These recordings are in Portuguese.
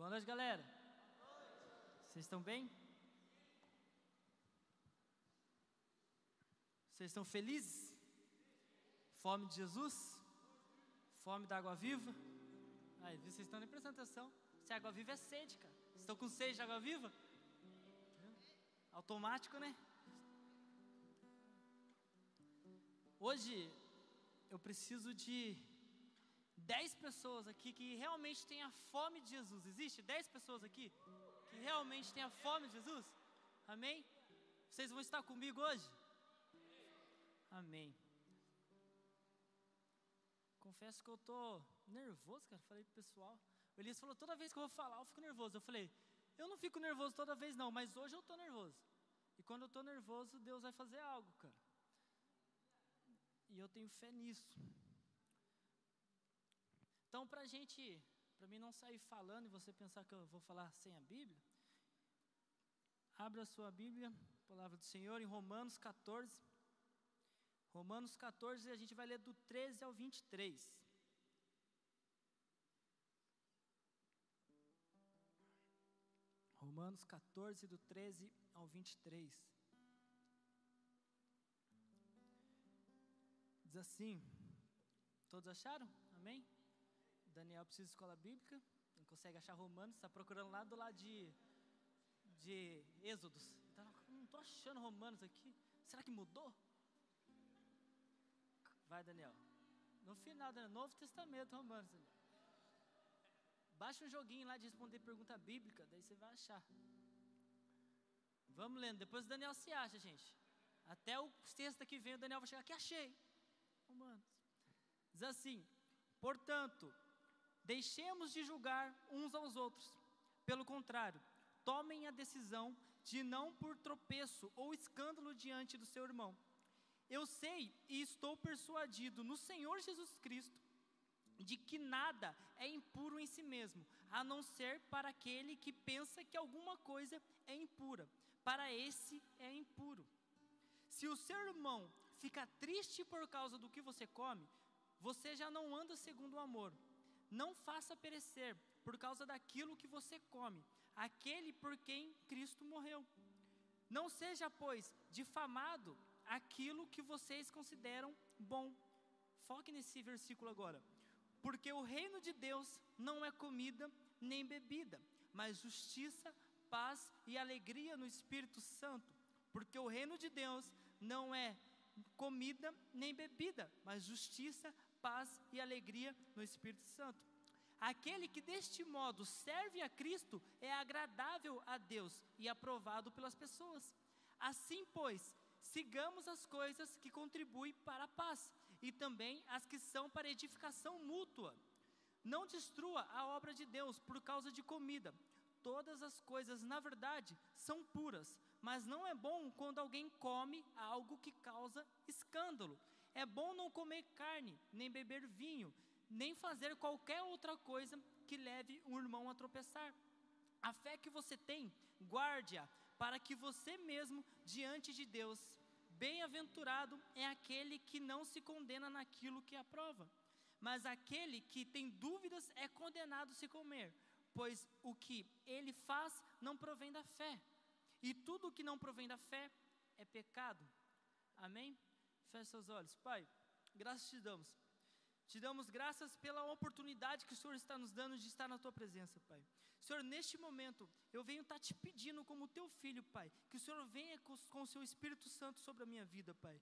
Boa noite, galera. Vocês estão bem? Vocês estão felizes? Fome de Jesus? Fome da água viva? Aí, vocês estão nem prestando atenção. Se água viva é sede, cara. Vocês estão com sede de água viva? Automático, né? Hoje eu preciso de 10 pessoas aqui que realmente têm a fome de Jesus. Existe 10 pessoas aqui que realmente têm a fome de Jesus? Amém? Vocês vão estar comigo hoje? Amém. Confesso que eu tô nervoso, cara. Falei pro pessoal. O Elias falou: toda vez que eu vou falar, eu fico nervoso. Eu falei: eu não fico nervoso toda vez, não, mas hoje eu tô nervoso. E quando eu tô nervoso, Deus vai fazer algo, cara. E eu tenho fé nisso. Então, para a gente, para mim não sair falando e você pensar que eu vou falar sem a Bíblia, abra a sua Bíblia, palavra do Senhor, em Romanos 14. Romanos 14, a gente vai ler do 13 ao 23. Romanos 14, do 13 ao 23. Diz assim: Todos acharam? Amém? Daniel precisa de escola bíblica, não consegue achar Romanos, está procurando lá do lado de, de Êxodos. Então, não estou achando Romanos aqui. Será que mudou? Vai, Daniel. No final, Daniel, Novo Testamento, Romanos. Baixa um joguinho lá de responder pergunta bíblica, daí você vai achar. Vamos lendo, depois o Daniel se acha, gente. Até o sexta que vem o Daniel vai chegar aqui, achei. Romanos. Diz assim: portanto, Deixemos de julgar uns aos outros. Pelo contrário, tomem a decisão de não por tropeço ou escândalo diante do seu irmão. Eu sei e estou persuadido no Senhor Jesus Cristo de que nada é impuro em si mesmo, a não ser para aquele que pensa que alguma coisa é impura. Para esse é impuro. Se o seu irmão fica triste por causa do que você come, você já não anda segundo o amor não faça perecer por causa daquilo que você come, aquele por quem Cristo morreu. Não seja, pois, difamado aquilo que vocês consideram bom. Foque nesse versículo agora. Porque o reino de Deus não é comida nem bebida, mas justiça, paz e alegria no Espírito Santo. Porque o reino de Deus não é comida nem bebida, mas justiça, paz e alegria no Espírito Santo. Aquele que deste modo serve a Cristo é agradável a Deus e aprovado pelas pessoas. Assim, pois, sigamos as coisas que contribuem para a paz e também as que são para edificação mútua. Não destrua a obra de Deus por causa de comida. Todas as coisas, na verdade, são puras, mas não é bom quando alguém come algo que causa escândalo. É bom não comer carne, nem beber vinho, nem fazer qualquer outra coisa que leve um irmão a tropeçar. A fé que você tem, guarde-a, para que você mesmo, diante de Deus, bem-aventurado é aquele que não se condena naquilo que aprova. Mas aquele que tem dúvidas é condenado se comer, pois o que ele faz não provém da fé. E tudo o que não provém da fé é pecado. Amém? Feche seus olhos. Pai, graças te damos. Te damos graças pela oportunidade que o Senhor está nos dando de estar na tua presença, Pai. Senhor, neste momento, eu venho estar te pedindo como teu filho, Pai, que o Senhor venha com, com o seu Espírito Santo sobre a minha vida, Pai.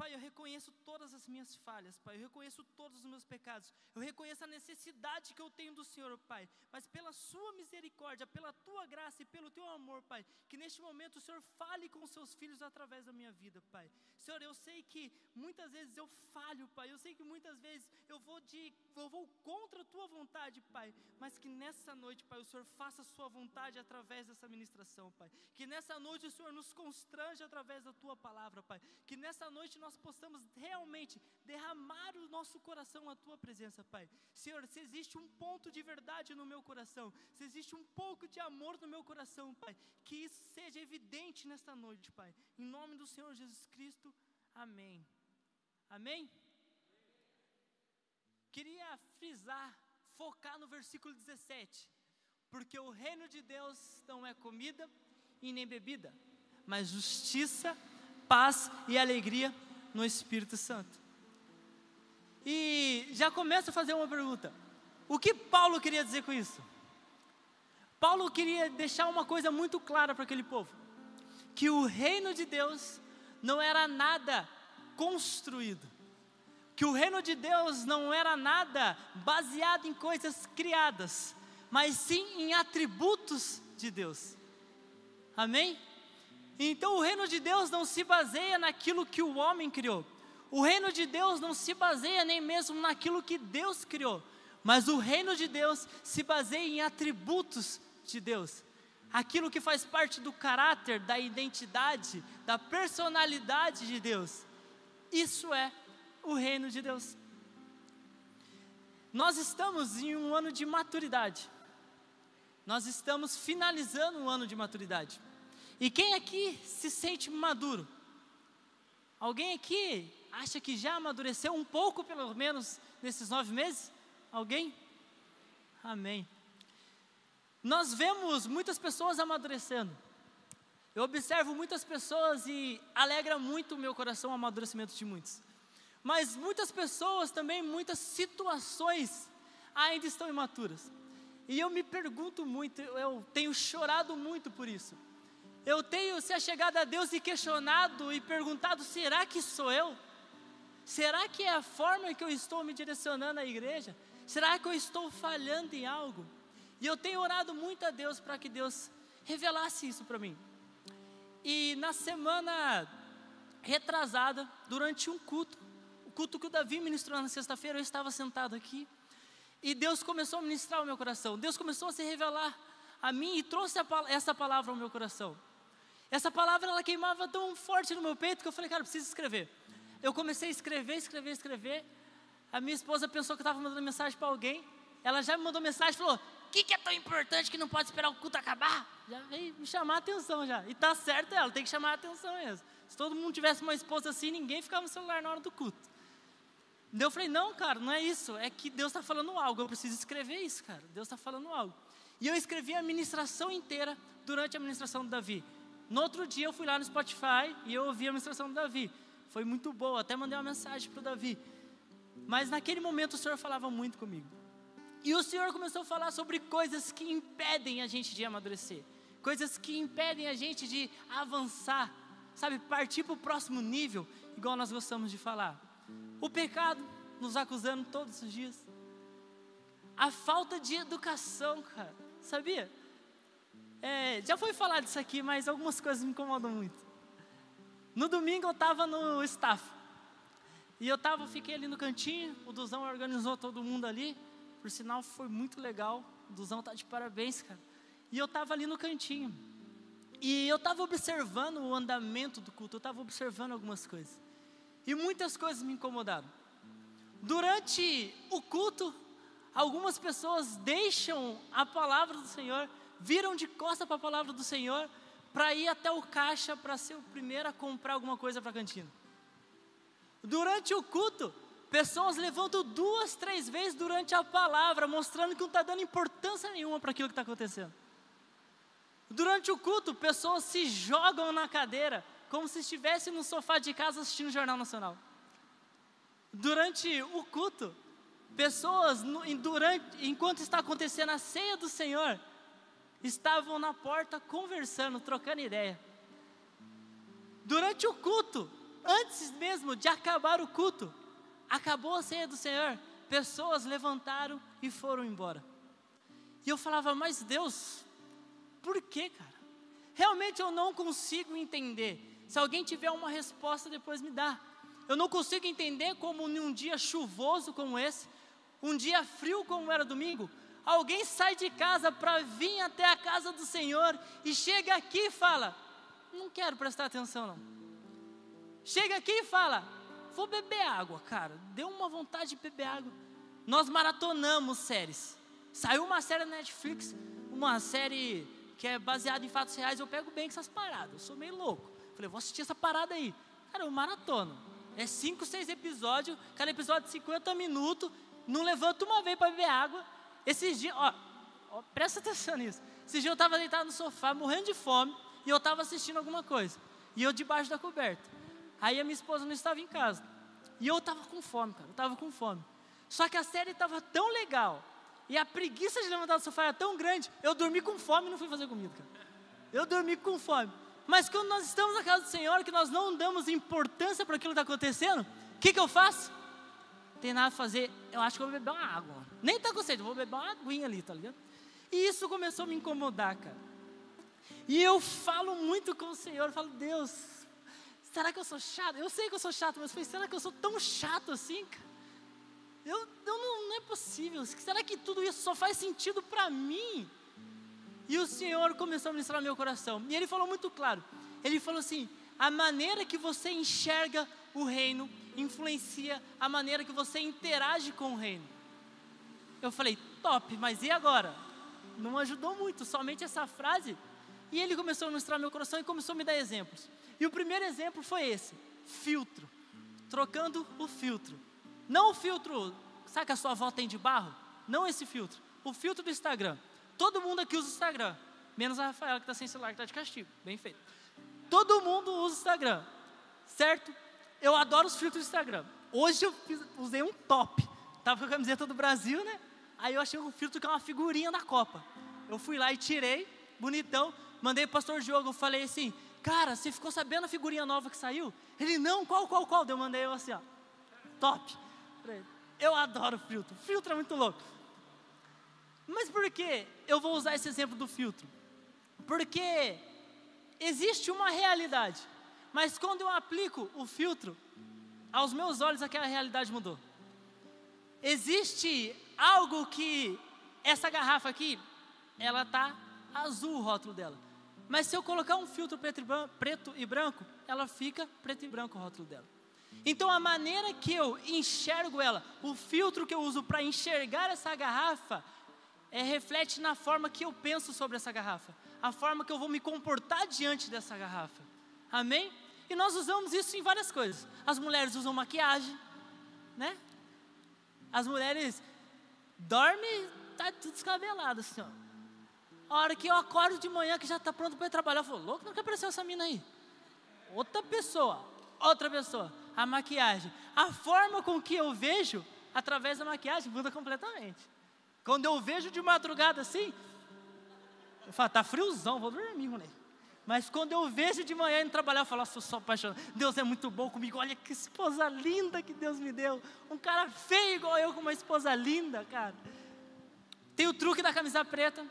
Pai, eu reconheço todas as minhas falhas, Pai, eu reconheço todos os meus pecados, eu reconheço a necessidade que eu tenho do Senhor, Pai, mas pela Sua misericórdia, pela Tua graça e pelo Teu amor, Pai, que neste momento o Senhor fale com os Seus filhos através da minha vida, Pai. Senhor, eu sei que muitas vezes eu falho, Pai, eu sei que muitas vezes eu vou, de, eu vou contra a Tua vontade, Pai, mas que nessa noite, Pai, o Senhor faça a Sua vontade através dessa ministração, Pai, que nessa noite o Senhor nos constrange através da Tua palavra, Pai, que nessa noite nós nós possamos realmente derramar o nosso coração na tua presença, Pai. Senhor, se existe um ponto de verdade no meu coração, se existe um pouco de amor no meu coração, Pai, que isso seja evidente nesta noite, Pai. Em nome do Senhor Jesus Cristo, amém. Amém? Queria frisar, focar no versículo 17. Porque o reino de Deus não é comida e nem bebida, mas justiça, paz e alegria no Espírito Santo. E já começo a fazer uma pergunta: o que Paulo queria dizer com isso? Paulo queria deixar uma coisa muito clara para aquele povo: que o reino de Deus não era nada construído, que o reino de Deus não era nada baseado em coisas criadas, mas sim em atributos de Deus. Amém? Então o reino de Deus não se baseia naquilo que o homem criou. O reino de Deus não se baseia nem mesmo naquilo que Deus criou, mas o reino de Deus se baseia em atributos de Deus. Aquilo que faz parte do caráter, da identidade, da personalidade de Deus. Isso é o reino de Deus. Nós estamos em um ano de maturidade. Nós estamos finalizando um ano de maturidade. E quem aqui se sente maduro? Alguém aqui acha que já amadureceu um pouco, pelo menos, nesses nove meses? Alguém? Amém. Nós vemos muitas pessoas amadurecendo. Eu observo muitas pessoas e alegra muito o meu coração o amadurecimento de muitos. Mas muitas pessoas também, muitas situações ainda estão imaturas. E eu me pergunto muito, eu tenho chorado muito por isso. Eu tenho se achegado a Deus e questionado e perguntado: será que sou eu? Será que é a forma que eu estou me direcionando à igreja? Será que eu estou falhando em algo? E eu tenho orado muito a Deus para que Deus revelasse isso para mim. E na semana retrasada, durante um culto, o culto que o Davi ministrou na sexta-feira, eu estava sentado aqui e Deus começou a ministrar o meu coração. Deus começou a se revelar a mim e trouxe a, essa palavra ao meu coração. Essa palavra ela queimava tão forte no meu peito que eu falei, cara, preciso escrever. Eu comecei a escrever, escrever, escrever. A minha esposa pensou que eu estava mandando mensagem para alguém. Ela já me mandou mensagem e falou: O que, que, é tão importante que não pode esperar o culto acabar? Já veio me chamar a atenção já. E tá certo ela, tem que chamar a atenção mesmo. Se todo mundo tivesse uma esposa assim, ninguém ficava no celular na hora do culto. Daí eu falei: Não, cara, não é isso. É que Deus está falando algo. Eu preciso escrever isso, cara. Deus está falando algo. E eu escrevi a ministração inteira durante a ministração do Davi. No outro dia eu fui lá no Spotify e eu ouvi a ministração do Davi. Foi muito boa, até mandei uma mensagem para o Davi. Mas naquele momento o Senhor falava muito comigo. E o Senhor começou a falar sobre coisas que impedem a gente de amadurecer, coisas que impedem a gente de avançar, sabe, partir para o próximo nível, igual nós gostamos de falar. O pecado nos acusando todos os dias, a falta de educação, cara, sabia? É, já foi falado isso aqui, mas algumas coisas me incomodam muito. No domingo eu estava no staff. E eu tava, fiquei ali no cantinho, o Duzão organizou todo mundo ali. Por sinal, foi muito legal. O Duzão tá de parabéns, cara. E eu tava ali no cantinho. E eu tava observando o andamento do culto, eu tava observando algumas coisas. E muitas coisas me incomodaram. Durante o culto, algumas pessoas deixam a palavra do Senhor, viram de costa para a palavra do Senhor, para ir até o caixa para ser o primeiro a comprar alguma coisa para a cantina. Durante o culto, pessoas levantam duas, três vezes durante a palavra, mostrando que não está dando importância nenhuma para aquilo que está acontecendo. Durante o culto, pessoas se jogam na cadeira, como se estivessem no sofá de casa assistindo o Jornal Nacional. Durante o culto, pessoas, durante, enquanto está acontecendo a ceia do Senhor, estavam na porta conversando, trocando ideia. Durante o culto, antes mesmo de acabar o culto, acabou a ceia do Senhor, pessoas levantaram e foram embora. E eu falava, mas Deus, por que, cara? Realmente eu não consigo entender. Se alguém tiver uma resposta, depois me dá. Eu não consigo entender como num dia chuvoso como esse, um dia frio como era domingo, alguém sai de casa para vir até a casa do Senhor e chega aqui e fala: Não quero prestar atenção, não. Chega aqui e fala: Vou beber água, cara. Deu uma vontade de beber água. Nós maratonamos séries. Saiu uma série na Netflix, uma série que é baseada em fatos reais. Eu pego bem com essas paradas. Eu sou meio louco. Falei, vou assistir essa parada aí. Cara, eu maratono. É cinco, seis episódios, cada episódio de 50 minutos. Não levanto uma vez para beber água. Esses dias, ó, ó, presta atenção nisso. Esse dia eu estava deitado no sofá, morrendo de fome, e eu estava assistindo alguma coisa. E eu debaixo da coberta. Aí a minha esposa não estava em casa. E eu estava com fome, cara, eu estava com fome. Só que a série estava tão legal, e a preguiça de levantar do sofá era tão grande, eu dormi com fome e não fui fazer comida, cara. Eu dormi com fome. Mas quando nós estamos na casa do Senhor, que nós não damos importância para aquilo que está acontecendo, o que, que eu faço? Tem nada a fazer, eu acho que eu vou beber uma água. Nem está com sede, vou beber uma aguinha ali, tá ligado? E isso começou a me incomodar, cara. E eu falo muito com o Senhor, eu falo, Deus, será que eu sou chato? Eu sei que eu sou chato, mas será que eu sou tão chato assim, cara? Eu, eu não, não é possível. Será que tudo isso só faz sentido para mim? E o Senhor começou a ministrar meu coração. E Ele falou muito claro. Ele falou assim: a maneira que você enxerga o reino influencia a maneira que você interage com o reino. Eu falei, top, mas e agora? Não ajudou muito, somente essa frase. E ele começou a mostrar meu coração e começou a me dar exemplos. E o primeiro exemplo foi esse: filtro. Trocando o filtro. Não o filtro, sabe que a sua avó tem de barro? Não esse filtro. O filtro do Instagram. Todo mundo aqui usa o Instagram, menos a Rafaela que está sem celular, que está de castigo. Bem feito. Todo mundo usa o Instagram, certo? Eu adoro os filtros do Instagram. Hoje eu fiz, usei um top. Tava com a camiseta do Brasil, né? Aí eu achei um filtro que é uma figurinha da Copa. Eu fui lá e tirei, bonitão. Mandei para o pastor Diogo, eu falei assim, cara, você ficou sabendo a figurinha nova que saiu? Ele, não, qual, qual, qual? Eu mandei eu assim, ó, top. Eu adoro filtro, filtro é muito louco. Mas por que eu vou usar esse exemplo do filtro? Porque existe uma realidade, mas quando eu aplico o filtro, aos meus olhos aquela realidade mudou. Existe algo que essa garrafa aqui, ela tá azul o rótulo dela. Mas se eu colocar um filtro preto e, branco, ela fica preto e branco o rótulo dela. Então a maneira que eu enxergo ela, o filtro que eu uso para enxergar essa garrafa, é, reflete na forma que eu penso sobre essa garrafa, a forma que eu vou me comportar diante dessa garrafa. Amém? E nós usamos isso em várias coisas. As mulheres usam maquiagem, né? As mulheres dormem, tá tudo descabelado assim, ó. A hora que eu acordo de manhã, que já está pronto para ir trabalhar, eu falo, louco, não quer aparecer essa mina aí. Outra pessoa, outra pessoa. A maquiagem. A forma com que eu vejo, através da maquiagem, muda completamente. Quando eu vejo de madrugada assim, eu falo, tá friozão, vou dormir, moleque. Mas quando eu vejo de manhã indo trabalhar, eu falo, sou só apaixonado. Deus é muito bom comigo. Olha que esposa linda que Deus me deu. Um cara feio igual eu com uma esposa linda, cara. Tem o truque da camisa preta.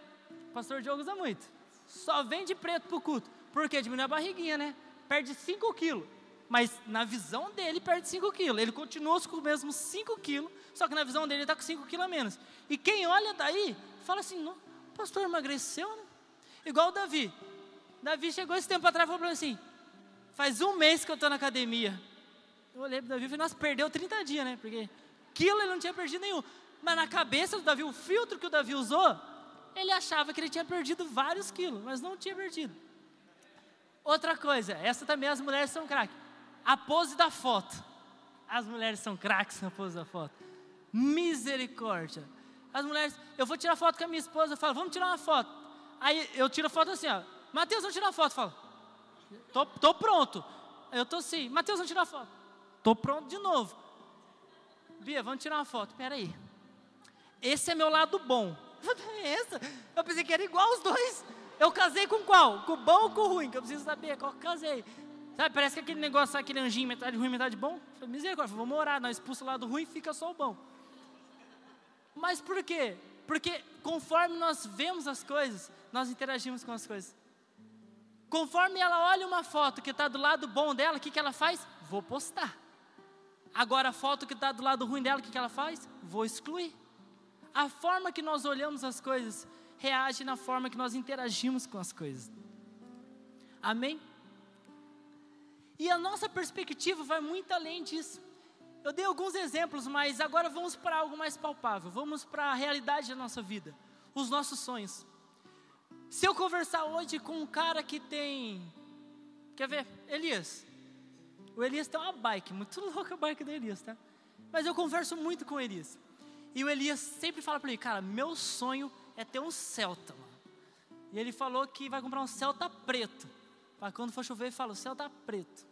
O pastor Diogo usa muito. Só vem de preto pro culto. Por quê? Diminui a barriguinha, né? Perde 5 quilos. Mas na visão dele perde 5 quilos. Ele continua com os mesmos 5 quilos, só que na visão dele está com 5 quilos a menos. E quem olha daí, fala assim, o pastor emagreceu, né? Igual o Davi. Davi chegou esse tempo atrás e falou assim, faz um mês que eu estou na academia. Eu olhei para Davi e falei, nossa, perdeu 30 dias, né? Porque quilo ele não tinha perdido nenhum. Mas na cabeça do Davi, o filtro que o Davi usou, ele achava que ele tinha perdido vários quilos, mas não tinha perdido. Outra coisa, essa também as mulheres são craques. A pose da foto. As mulheres são craques na pose da foto. Misericórdia. As mulheres, eu vou tirar foto com a minha esposa, eu falo, vamos tirar uma foto. Aí eu tiro a foto assim, ó. Mateus, vamos tirar foto. Eu falo, tô, tô pronto. Eu tô assim, Mateus, vamos tirar foto. Tô pronto de novo. Bia, vamos tirar uma foto. Pera aí. Esse é meu lado bom. Essa? Eu pensei que era igual os dois. Eu casei com qual? Com o bom ou com o ruim? Que eu preciso saber qual que casei. Sabe, parece que aquele negócio, aquele anjinho, metade ruim, metade bom. Misericórdia, vamos orar, nós expulsa o lado ruim fica só o bom. Mas por quê? Porque conforme nós vemos as coisas, nós interagimos com as coisas. Conforme ela olha uma foto que está do lado bom dela, o que, que ela faz? Vou postar. Agora a foto que está do lado ruim dela, o que, que ela faz? Vou excluir. A forma que nós olhamos as coisas reage na forma que nós interagimos com as coisas. Amém? E a nossa perspectiva vai muito além disso. Eu dei alguns exemplos, mas agora vamos para algo mais palpável. Vamos para a realidade da nossa vida, os nossos sonhos. Se eu conversar hoje com um cara que tem. Quer ver? Elias. O Elias tem uma bike, muito louca a bike do Elias, tá? Mas eu converso muito com o Elias. E o Elias sempre fala para ele, cara, meu sonho é ter um Celta, mano. E ele falou que vai comprar um Celta preto. Para quando for chover, ele fala: o Celta preto.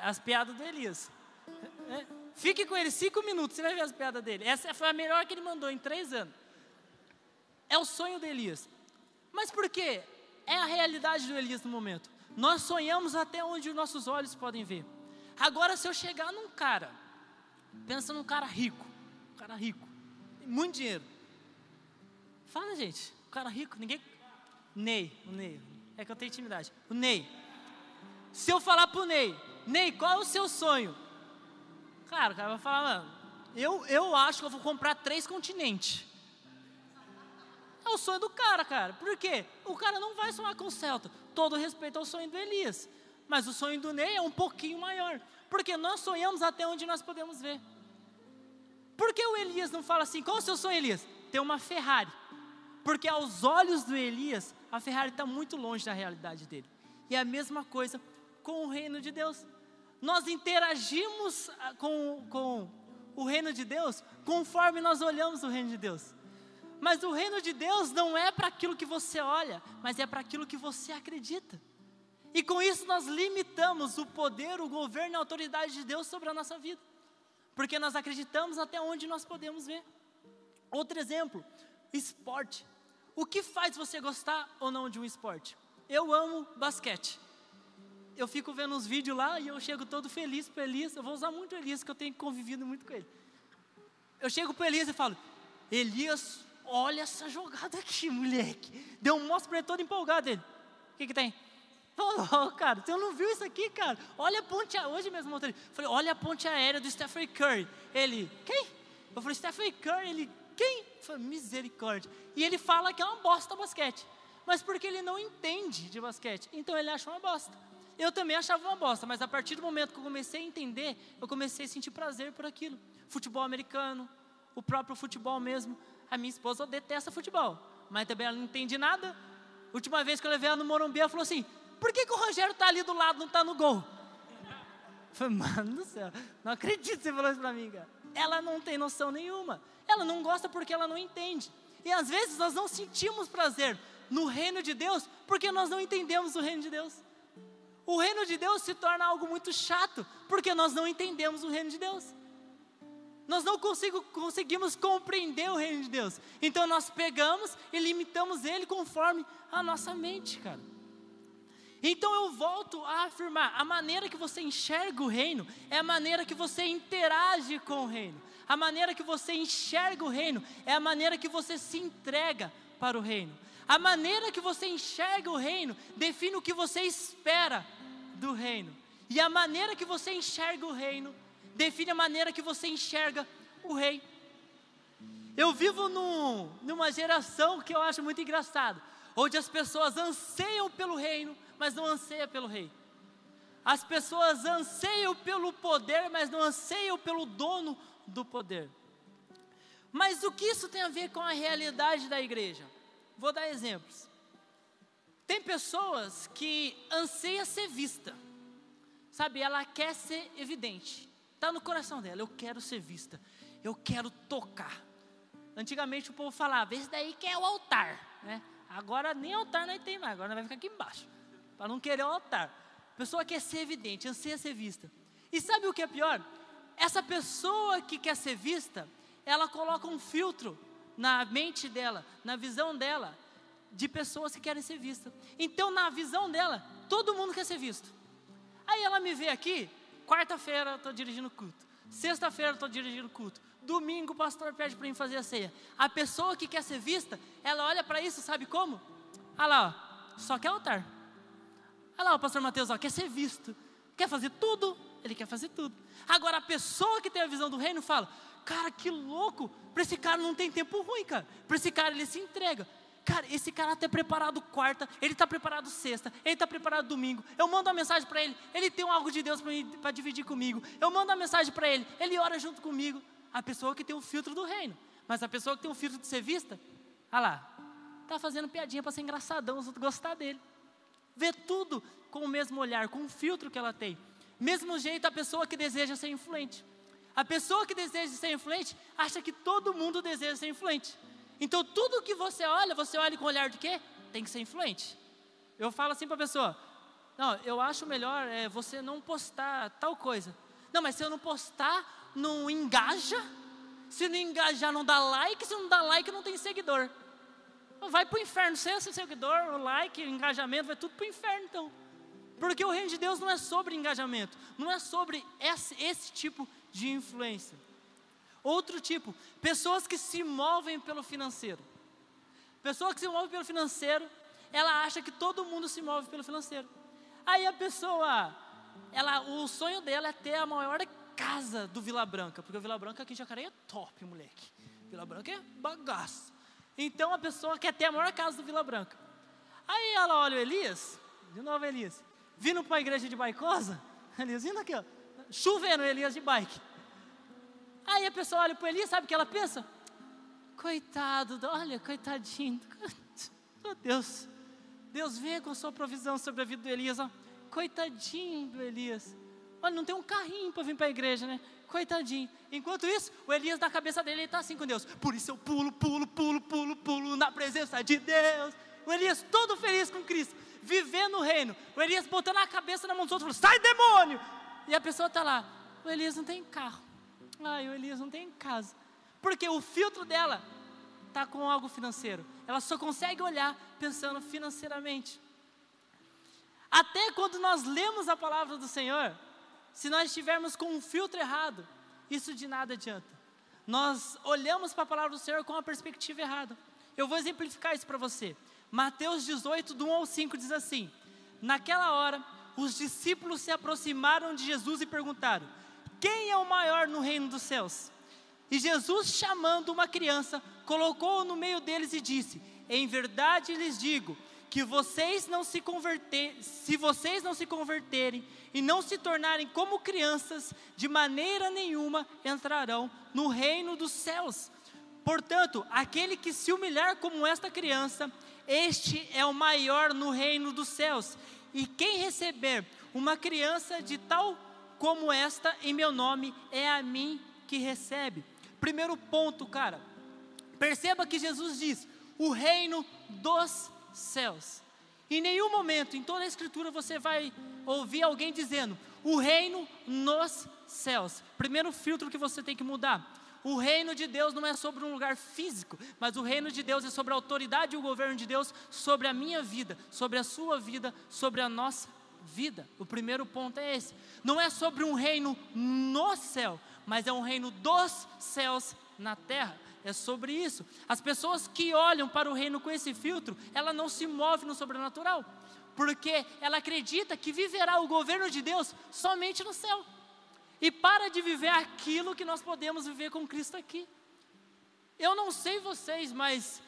As piadas do Elias. É, fique com ele cinco minutos, você vai ver as piadas dele. Essa foi a melhor que ele mandou em três anos. É o sonho do Elias. Mas por quê? É a realidade do Elias no momento. Nós sonhamos até onde os nossos olhos podem ver. Agora, se eu chegar num cara, pensa num cara rico, um cara rico, tem muito dinheiro. Fala, gente, o cara rico, ninguém. Ney, o Ney, é que eu tenho intimidade. O Ney. Se eu falar pro Ney, Ney, qual é o seu sonho? Cara, o cara vai falar, mano, eu, eu acho que eu vou comprar três continentes. É o sonho do cara, cara. Por quê? O cara não vai sonhar com o Celta. Todo respeito ao sonho do Elias. Mas o sonho do Ney é um pouquinho maior. Porque nós sonhamos até onde nós podemos ver. Por que o Elias não fala assim? Qual o seu sonho, Elias? Ter uma Ferrari. Porque aos olhos do Elias, a Ferrari está muito longe da realidade dele. E é a mesma coisa com o reino de Deus. Nós interagimos ah, com, com o reino de Deus conforme nós olhamos o reino de Deus. Mas o reino de Deus não é para aquilo que você olha, mas é para aquilo que você acredita. E com isso nós limitamos o poder, o governo e a autoridade de Deus sobre a nossa vida. Porque nós acreditamos até onde nós podemos ver. Outro exemplo, esporte. O que faz você gostar ou não de um esporte? Eu amo basquete. Eu fico vendo uns vídeos lá e eu chego todo feliz para Elias. Eu vou usar muito Elias, que eu tenho convivido muito com ele. Eu chego para Elias e falo: Elias, olha essa jogada aqui, moleque. Deu um mostro para ele todo empolgado. Ele, o que, que tem? Oh, cara, você não viu isso aqui, cara? Olha a ponte, hoje mesmo eu falei, olha a ponte aérea do Stephen Curry. Ele, quem? Eu falei, Stephen Curry, ele, quem? Eu falei, misericórdia. E ele fala que é uma bosta basquete. Mas porque ele não entende de basquete, então ele acha uma bosta. Eu também achava uma bosta, mas a partir do momento que eu comecei a entender, eu comecei a sentir prazer por aquilo. Futebol americano, o próprio futebol mesmo. A minha esposa detesta futebol, mas também ela não entende nada. Última vez que eu levei ela no Morumbi, ela falou assim: por que, que o Rogério está ali do lado, não está no gol? Eu falei, mano do céu, não acredito que você falou isso para mim, cara. Ela não tem noção nenhuma. Ela não gosta porque ela não entende. E às vezes nós não sentimos prazer no reino de Deus porque nós não entendemos o reino de Deus. O reino de Deus se torna algo muito chato porque nós não entendemos o reino de Deus. Nós não consigo, conseguimos compreender o reino de Deus. Então nós pegamos e limitamos ele conforme a nossa mente, cara. Então eu volto a afirmar: a maneira que você enxerga o reino é a maneira que você interage com o reino. A maneira que você enxerga o reino é a maneira que você se entrega para o reino. A maneira que você enxerga o reino define o que você espera do reino. E a maneira que você enxerga o reino define a maneira que você enxerga o rei. Eu vivo num, numa geração que eu acho muito engraçado, onde as pessoas anseiam pelo reino, mas não anseiam pelo rei. As pessoas anseiam pelo poder, mas não anseiam pelo dono do poder. Mas o que isso tem a ver com a realidade da igreja? Vou dar exemplos. Tem pessoas que anseiam ser vista, sabe? Ela quer ser evidente, está no coração dela. Eu quero ser vista, eu quero tocar. Antigamente o povo falava, esse daí que é o altar, né? Agora nem altar nós tem mais, agora vai ficar aqui embaixo, para não querer o altar. A pessoa quer ser evidente, anseia ser vista. E sabe o que é pior? Essa pessoa que quer ser vista, ela coloca um filtro na mente dela, na visão dela, de pessoas que querem ser vistas. Então, na visão dela, todo mundo quer ser visto. Aí ela me vê aqui, quarta-feira eu estou dirigindo culto, sexta-feira eu estou dirigindo culto, domingo o pastor pede para mim fazer a ceia. A pessoa que quer ser vista, ela olha para isso, sabe como? Olha lá, ó, só quer altar. Olha lá, o pastor Mateus, ó, quer ser visto, quer fazer tudo, ele quer fazer tudo. Agora, a pessoa que tem a visão do reino fala: Cara, que louco, para esse cara não tem tempo ruim, cara. Para esse cara ele se entrega. Cara, esse cara está preparado quarta, ele está preparado sexta, ele está preparado domingo. Eu mando uma mensagem para ele, ele tem algo de Deus para dividir comigo. Eu mando uma mensagem para ele, ele ora junto comigo. A pessoa que tem o filtro do reino, mas a pessoa que tem o filtro de ser vista, olha lá, está fazendo piadinha para ser engraçadão, gostar dele. Vê tudo com o mesmo olhar, com o filtro que ela tem. Mesmo jeito a pessoa que deseja ser influente. A pessoa que deseja ser influente acha que todo mundo deseja ser influente. Então tudo que você olha, você olha com o olhar de quê? Tem que ser influente. Eu falo assim para a pessoa: não, eu acho melhor é, você não postar tal coisa. Não, mas se eu não postar, não engaja. Se não engajar, não dá like. Se não dá like, não tem seguidor. Vai para o inferno, sem seguidor, o like, o engajamento, vai tudo para o inferno então. Porque o reino de Deus não é sobre engajamento, não é sobre esse, esse tipo de influência. Outro tipo, pessoas que se movem pelo financeiro. Pessoa que se move pelo financeiro, ela acha que todo mundo se move pelo financeiro. Aí a pessoa, ela, o sonho dela é ter a maior casa do Vila Branca, porque o Vila Branca aqui em Jacareí é top, moleque. Vila Branca é bagaço. Então a pessoa quer ter a maior casa do Vila Branca. Aí ela olha o Elias, de novo Elias, vindo para a igreja de Baicosa, Elias vindo aqui, ó, chovendo Elias de bike. Aí a pessoa olha para o Elias, sabe o que ela pensa? Coitado, olha, coitadinho. Meu Deus, Deus venha com sua provisão sobre a vida do Elias. Coitadinho do Elias. Olha, não tem um carrinho para vir para a igreja, né? Coitadinho. Enquanto isso, o Elias na cabeça dele está assim com Deus. Por isso eu pulo, pulo, pulo, pulo, pulo na presença de Deus. O Elias todo feliz com Cristo, vivendo o reino. O Elias botando a cabeça na mão dos outros, falando, sai demônio! E a pessoa está lá. O Elias não tem carro. Ai, o Elias não tem casa. Porque o filtro dela está com algo financeiro. Ela só consegue olhar pensando financeiramente. Até quando nós lemos a palavra do Senhor, se nós estivermos com um filtro errado, isso de nada adianta. Nós olhamos para a palavra do Senhor com a perspectiva errada. Eu vou exemplificar isso para você. Mateus 18, do 1 ao 5 diz assim: Naquela hora, os discípulos se aproximaram de Jesus e perguntaram: Quem é o maior no reino dos céus? E Jesus, chamando uma criança, colocou-o no meio deles e disse: Em verdade lhes digo que vocês não se converter, se vocês não se converterem e não se tornarem como crianças, de maneira nenhuma entrarão no reino dos céus. Portanto, aquele que se humilhar como esta criança, este é o maior no reino dos céus. E quem receber uma criança de tal como esta em meu nome, é a mim que recebe. Primeiro ponto, cara, perceba que Jesus diz: o reino dos céus. Em nenhum momento, em toda a Escritura, você vai ouvir alguém dizendo: o reino nos céus. Primeiro filtro que você tem que mudar. O reino de Deus não é sobre um lugar físico, mas o reino de Deus é sobre a autoridade e o governo de Deus sobre a minha vida, sobre a sua vida, sobre a nossa vida. O primeiro ponto é esse. Não é sobre um reino no céu, mas é um reino dos céus na terra é sobre isso. As pessoas que olham para o reino com esse filtro, ela não se move no sobrenatural, porque ela acredita que viverá o governo de Deus somente no céu. E para de viver aquilo que nós podemos viver com Cristo aqui. Eu não sei vocês, mas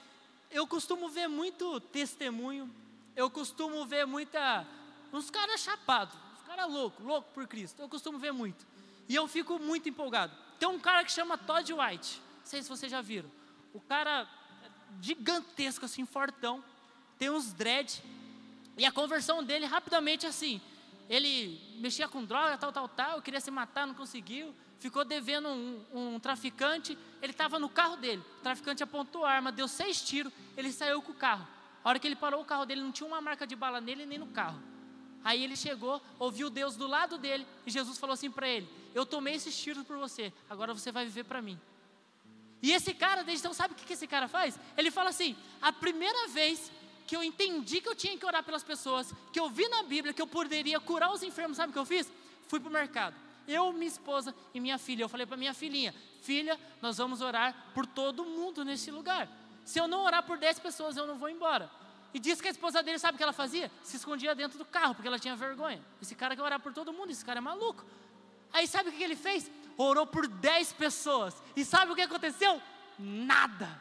eu costumo ver muito testemunho, eu costumo ver muita. Uns caras chapados, uns caras loucos, loucos por Cristo. Eu costumo ver muito. E eu fico muito empolgado. Tem um cara que chama Todd White sei se vocês já viram. O cara gigantesco, assim, fortão, tem uns dread, e a conversão dele rapidamente assim. Ele mexia com droga, tal, tal, tal, queria se matar, não conseguiu, ficou devendo um, um traficante, ele estava no carro dele, o traficante apontou a arma, deu seis tiros, ele saiu com o carro. A hora que ele parou o carro dele, não tinha uma marca de bala nele nem no carro. Aí ele chegou, ouviu Deus do lado dele, e Jesus falou assim para ele: Eu tomei esses tiros por você, agora você vai viver para mim. E esse cara, desde então, sabe o que esse cara faz? Ele fala assim: a primeira vez que eu entendi que eu tinha que orar pelas pessoas, que eu vi na Bíblia que eu poderia curar os enfermos, sabe o que eu fiz? Fui para o mercado. Eu, minha esposa e minha filha. Eu falei para minha filhinha: Filha, nós vamos orar por todo mundo nesse lugar. Se eu não orar por 10 pessoas, eu não vou embora. E disse que a esposa dele, sabe o que ela fazia? Se escondia dentro do carro, porque ela tinha vergonha. Esse cara quer orar por todo mundo, esse cara é maluco. Aí sabe o que ele fez? orou por dez pessoas. E sabe o que aconteceu? Nada.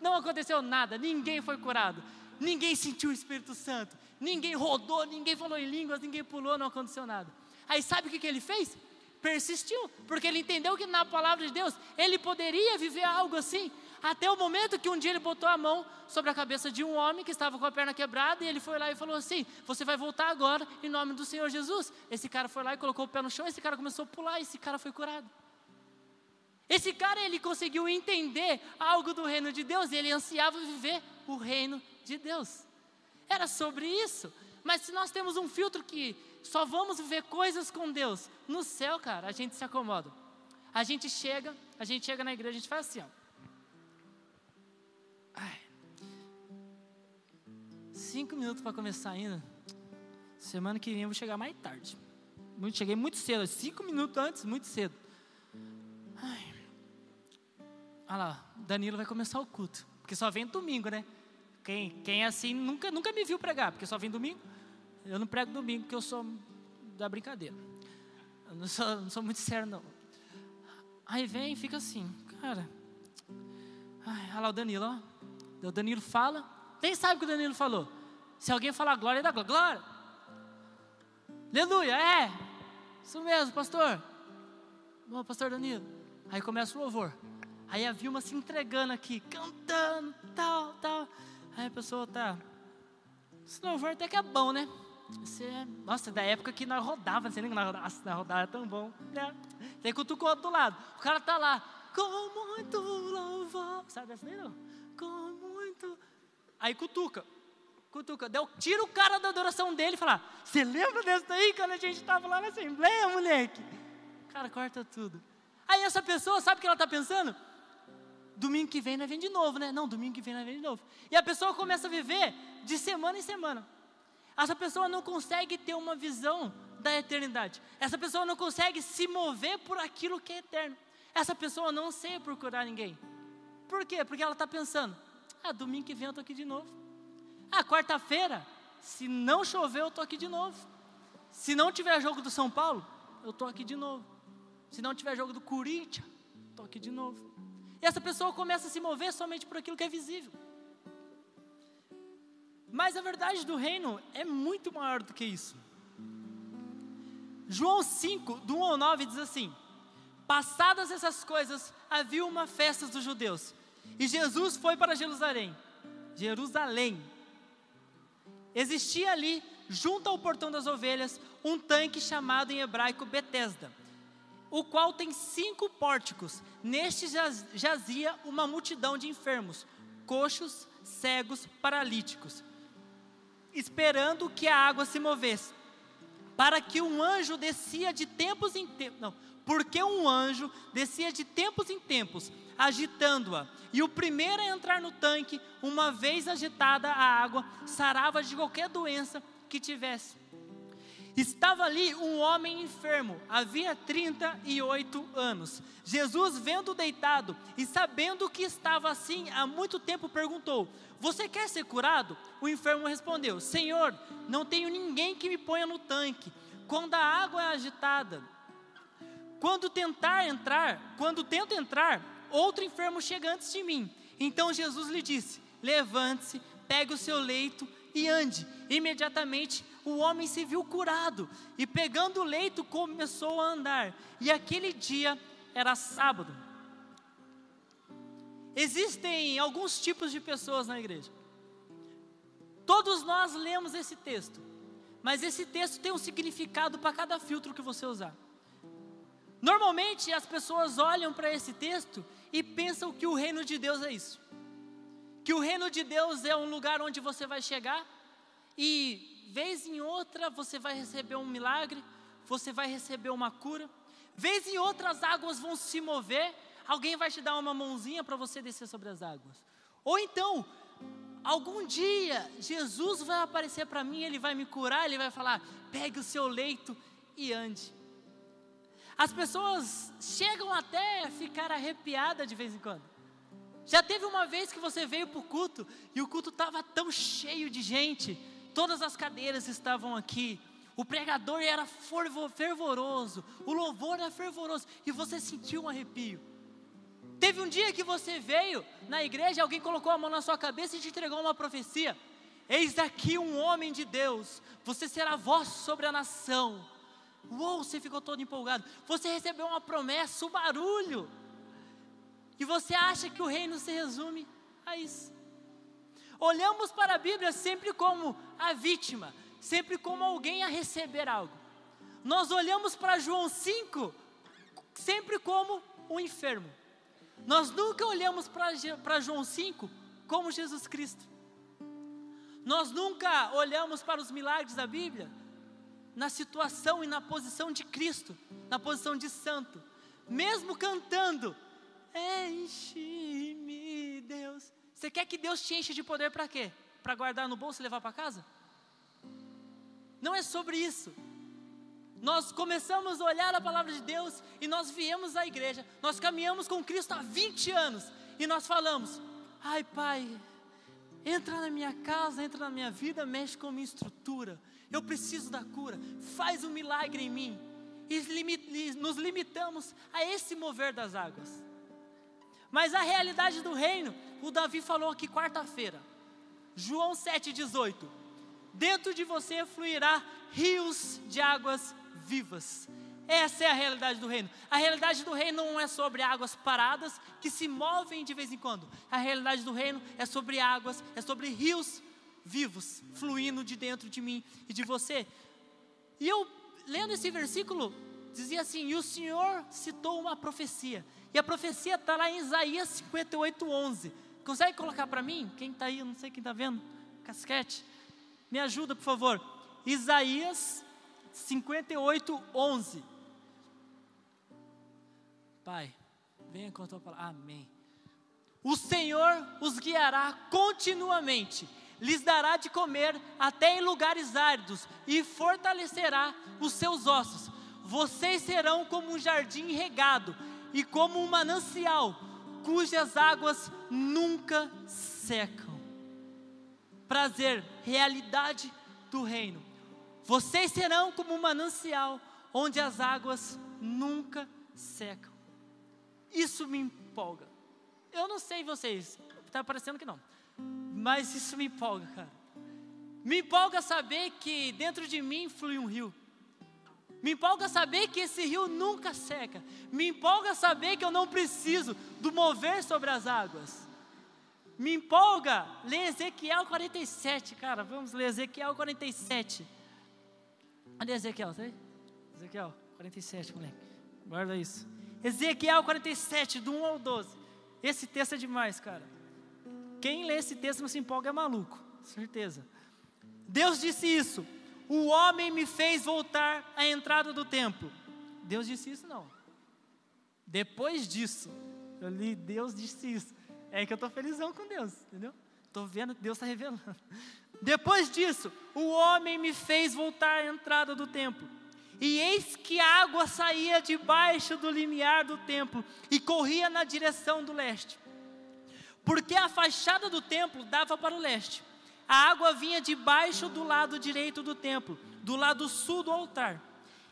Não aconteceu nada. Ninguém foi curado. Ninguém sentiu o Espírito Santo. Ninguém rodou, ninguém falou em línguas, ninguém pulou, não aconteceu nada. Aí sabe o que ele fez? Persistiu, porque ele entendeu que na palavra de Deus ele poderia viver algo assim. Até o momento que um dia ele botou a mão sobre a cabeça de um homem que estava com a perna quebrada e ele foi lá e falou assim: Você vai voltar agora em nome do Senhor Jesus. Esse cara foi lá e colocou o pé no chão, esse cara começou a pular esse cara foi curado. Esse cara ele conseguiu entender algo do reino de Deus e ele ansiava viver o reino de Deus. Era sobre isso. Mas se nós temos um filtro que só vamos viver coisas com Deus, no céu, cara, a gente se acomoda. A gente chega, a gente chega na igreja, a gente faz assim, ó. Cinco minutos para começar ainda. Semana que vem eu vou chegar mais tarde. Cheguei muito cedo, cinco minutos antes, muito cedo. Ai. Olha lá, Danilo vai começar o culto. Porque só vem domingo, né? Quem, quem é assim nunca, nunca me viu pregar, porque só vem domingo. Eu não prego domingo, porque eu sou da brincadeira. Eu não sou, não sou muito sério, não. Aí vem fica assim, cara. Ai, olha lá o Danilo, ó. O Danilo fala, nem sabe o que o Danilo falou. Se alguém falar glória, dá glória. Glória! Aleluia, é! Isso mesmo, pastor. Bom, pastor Danilo. Aí começa o louvor. Aí a Vilma se entregando aqui, cantando, tal, tal. Aí a pessoa tá. Esse louvor até que é bom, né? Você, é, nossa, da época que nós rodava, você lembra que nós rodava? Nossa, nós rodava é tão bom. Né? Tem cutucou do lado. O cara tá lá, com muito louvor. Sabe essa daí não? Com muito. Aí cutuca. Cutuca. Deu, tira o cara da adoração dele e fala: Você lembra dessa daí quando a gente estava lá na Assembleia, moleque? Cara, corta tudo. Aí essa pessoa, sabe o que ela está pensando? Domingo que vem nós vem de novo, né? Não, domingo que vem nós vem de novo. E a pessoa começa a viver de semana em semana. Essa pessoa não consegue ter uma visão da eternidade. Essa pessoa não consegue se mover por aquilo que é eterno. Essa pessoa não sei procurar ninguém. Por quê? Porque ela está pensando: ah, domingo que vem eu estou aqui de novo. Ah, quarta-feira, se não chover, eu estou aqui de novo. Se não tiver jogo do São Paulo, eu estou aqui de novo. Se não tiver jogo do Corinthians, estou aqui de novo. E essa pessoa começa a se mover somente por aquilo que é visível. Mas a verdade do reino é muito maior do que isso. João 5, do 1 ao 9, diz assim: Passadas essas coisas, havia uma festa dos judeus, e Jesus foi para Jerusalém. Jerusalém. Existia ali, junto ao portão das ovelhas, um tanque chamado em hebraico Betesda, o qual tem cinco pórticos. Neste jazia uma multidão de enfermos, coxos, cegos, paralíticos esperando que a água se movesse, para que um anjo descia de tempos em tempos, porque um anjo descia de tempos em tempos, agitando-a, e o primeiro a entrar no tanque, uma vez agitada a água, sarava de qualquer doença que tivesse. Estava ali um homem enfermo, havia 38 anos. Jesus, vendo deitado e sabendo que estava assim há muito tempo, perguntou: Você quer ser curado? O enfermo respondeu: Senhor, não tenho ninguém que me ponha no tanque. Quando a água é agitada, quando tentar entrar, quando tento entrar, outro enfermo chega antes de mim. Então Jesus lhe disse: Levante-se, pegue o seu leito e ande. Imediatamente o homem se viu curado e, pegando o leito, começou a andar. E aquele dia era sábado. Existem alguns tipos de pessoas na igreja. Todos nós lemos esse texto, mas esse texto tem um significado para cada filtro que você usar. Normalmente as pessoas olham para esse texto e pensam que o reino de Deus é isso. Que o reino de Deus é um lugar onde você vai chegar e vez em outra você vai receber um milagre, você vai receber uma cura, vez em outra as águas vão se mover, alguém vai te dar uma mãozinha para você descer sobre as águas. Ou então, algum dia Jesus vai aparecer para mim, ele vai me curar, ele vai falar: pegue o seu leito e ande. As pessoas chegam até a ficar arrepiadas de vez em quando. Já teve uma vez que você veio para o culto e o culto estava tão cheio de gente todas as cadeiras estavam aqui, o pregador era fervoroso, o louvor era fervoroso, e você sentiu um arrepio. Teve um dia que você veio na igreja, alguém colocou a mão na sua cabeça e te entregou uma profecia. Eis aqui um homem de Deus, você será voz sobre a nação. Uou, você ficou todo empolgado. Você recebeu uma promessa, o um barulho. E você acha que o reino se resume a isso. Olhamos para a Bíblia sempre como a vítima, sempre como alguém a receber algo. Nós olhamos para João 5 sempre como o enfermo. Nós nunca olhamos para João 5 como Jesus Cristo. Nós nunca olhamos para os milagres da Bíblia na situação e na posição de Cristo, na posição de santo. Mesmo cantando, enche-me, Deus. Você quer que Deus te enche de poder para quê? Para guardar no bolso e levar para casa? Não é sobre isso. Nós começamos a olhar a palavra de Deus e nós viemos à igreja. Nós caminhamos com Cristo há 20 anos e nós falamos: "Ai, pai, entra na minha casa, entra na minha vida, mexe com a minha estrutura. Eu preciso da cura. Faz um milagre em mim." E nos limitamos a esse mover das águas. Mas a realidade do reino, o Davi falou aqui quarta-feira. João 7,18. Dentro de você fluirá rios de águas vivas. Essa é a realidade do reino. A realidade do reino não é sobre águas paradas que se movem de vez em quando. A realidade do reino é sobre águas, é sobre rios vivos fluindo de dentro de mim e de você. E eu, lendo esse versículo, dizia assim: E o Senhor citou uma profecia. E a profecia está lá em Isaías 58, 11. Consegue colocar para mim? Quem está aí? Não sei quem está vendo. Casquete. Me ajuda, por favor. Isaías 58, 11. Pai, venha com a tua palavra. Amém. O Senhor os guiará continuamente, lhes dará de comer até em lugares áridos e fortalecerá os seus ossos. Vocês serão como um jardim regado e como um manancial, cujas águas nunca secam. Prazer, realidade do reino. Vocês serão como um manancial onde as águas nunca secam. Isso me empolga. Eu não sei vocês, está parecendo que não, mas isso me empolga, cara. Me empolga saber que dentro de mim flui um rio. Me empolga saber que esse rio nunca seca. Me empolga saber que eu não preciso do mover sobre as águas. Me empolga ler Ezequiel 47, cara. Vamos ler Ezequiel 47. Cadê Ezequiel? Tá aí? Ezequiel 47, moleque. Guarda isso. Ezequiel 47, do 1 ao 12. Esse texto é demais, cara. Quem lê esse texto não se empolga é maluco, certeza. Deus disse isso. O homem me fez voltar à entrada do templo. Deus disse isso não. Depois disso, eu li, Deus disse isso. É que eu estou felizão com Deus, entendeu? Estou vendo Deus está revelando. Depois disso, o homem me fez voltar à entrada do templo. E eis que a água saía debaixo do limiar do templo e corria na direção do leste. Porque a fachada do templo dava para o leste a água vinha debaixo do lado direito do templo, do lado sul do altar.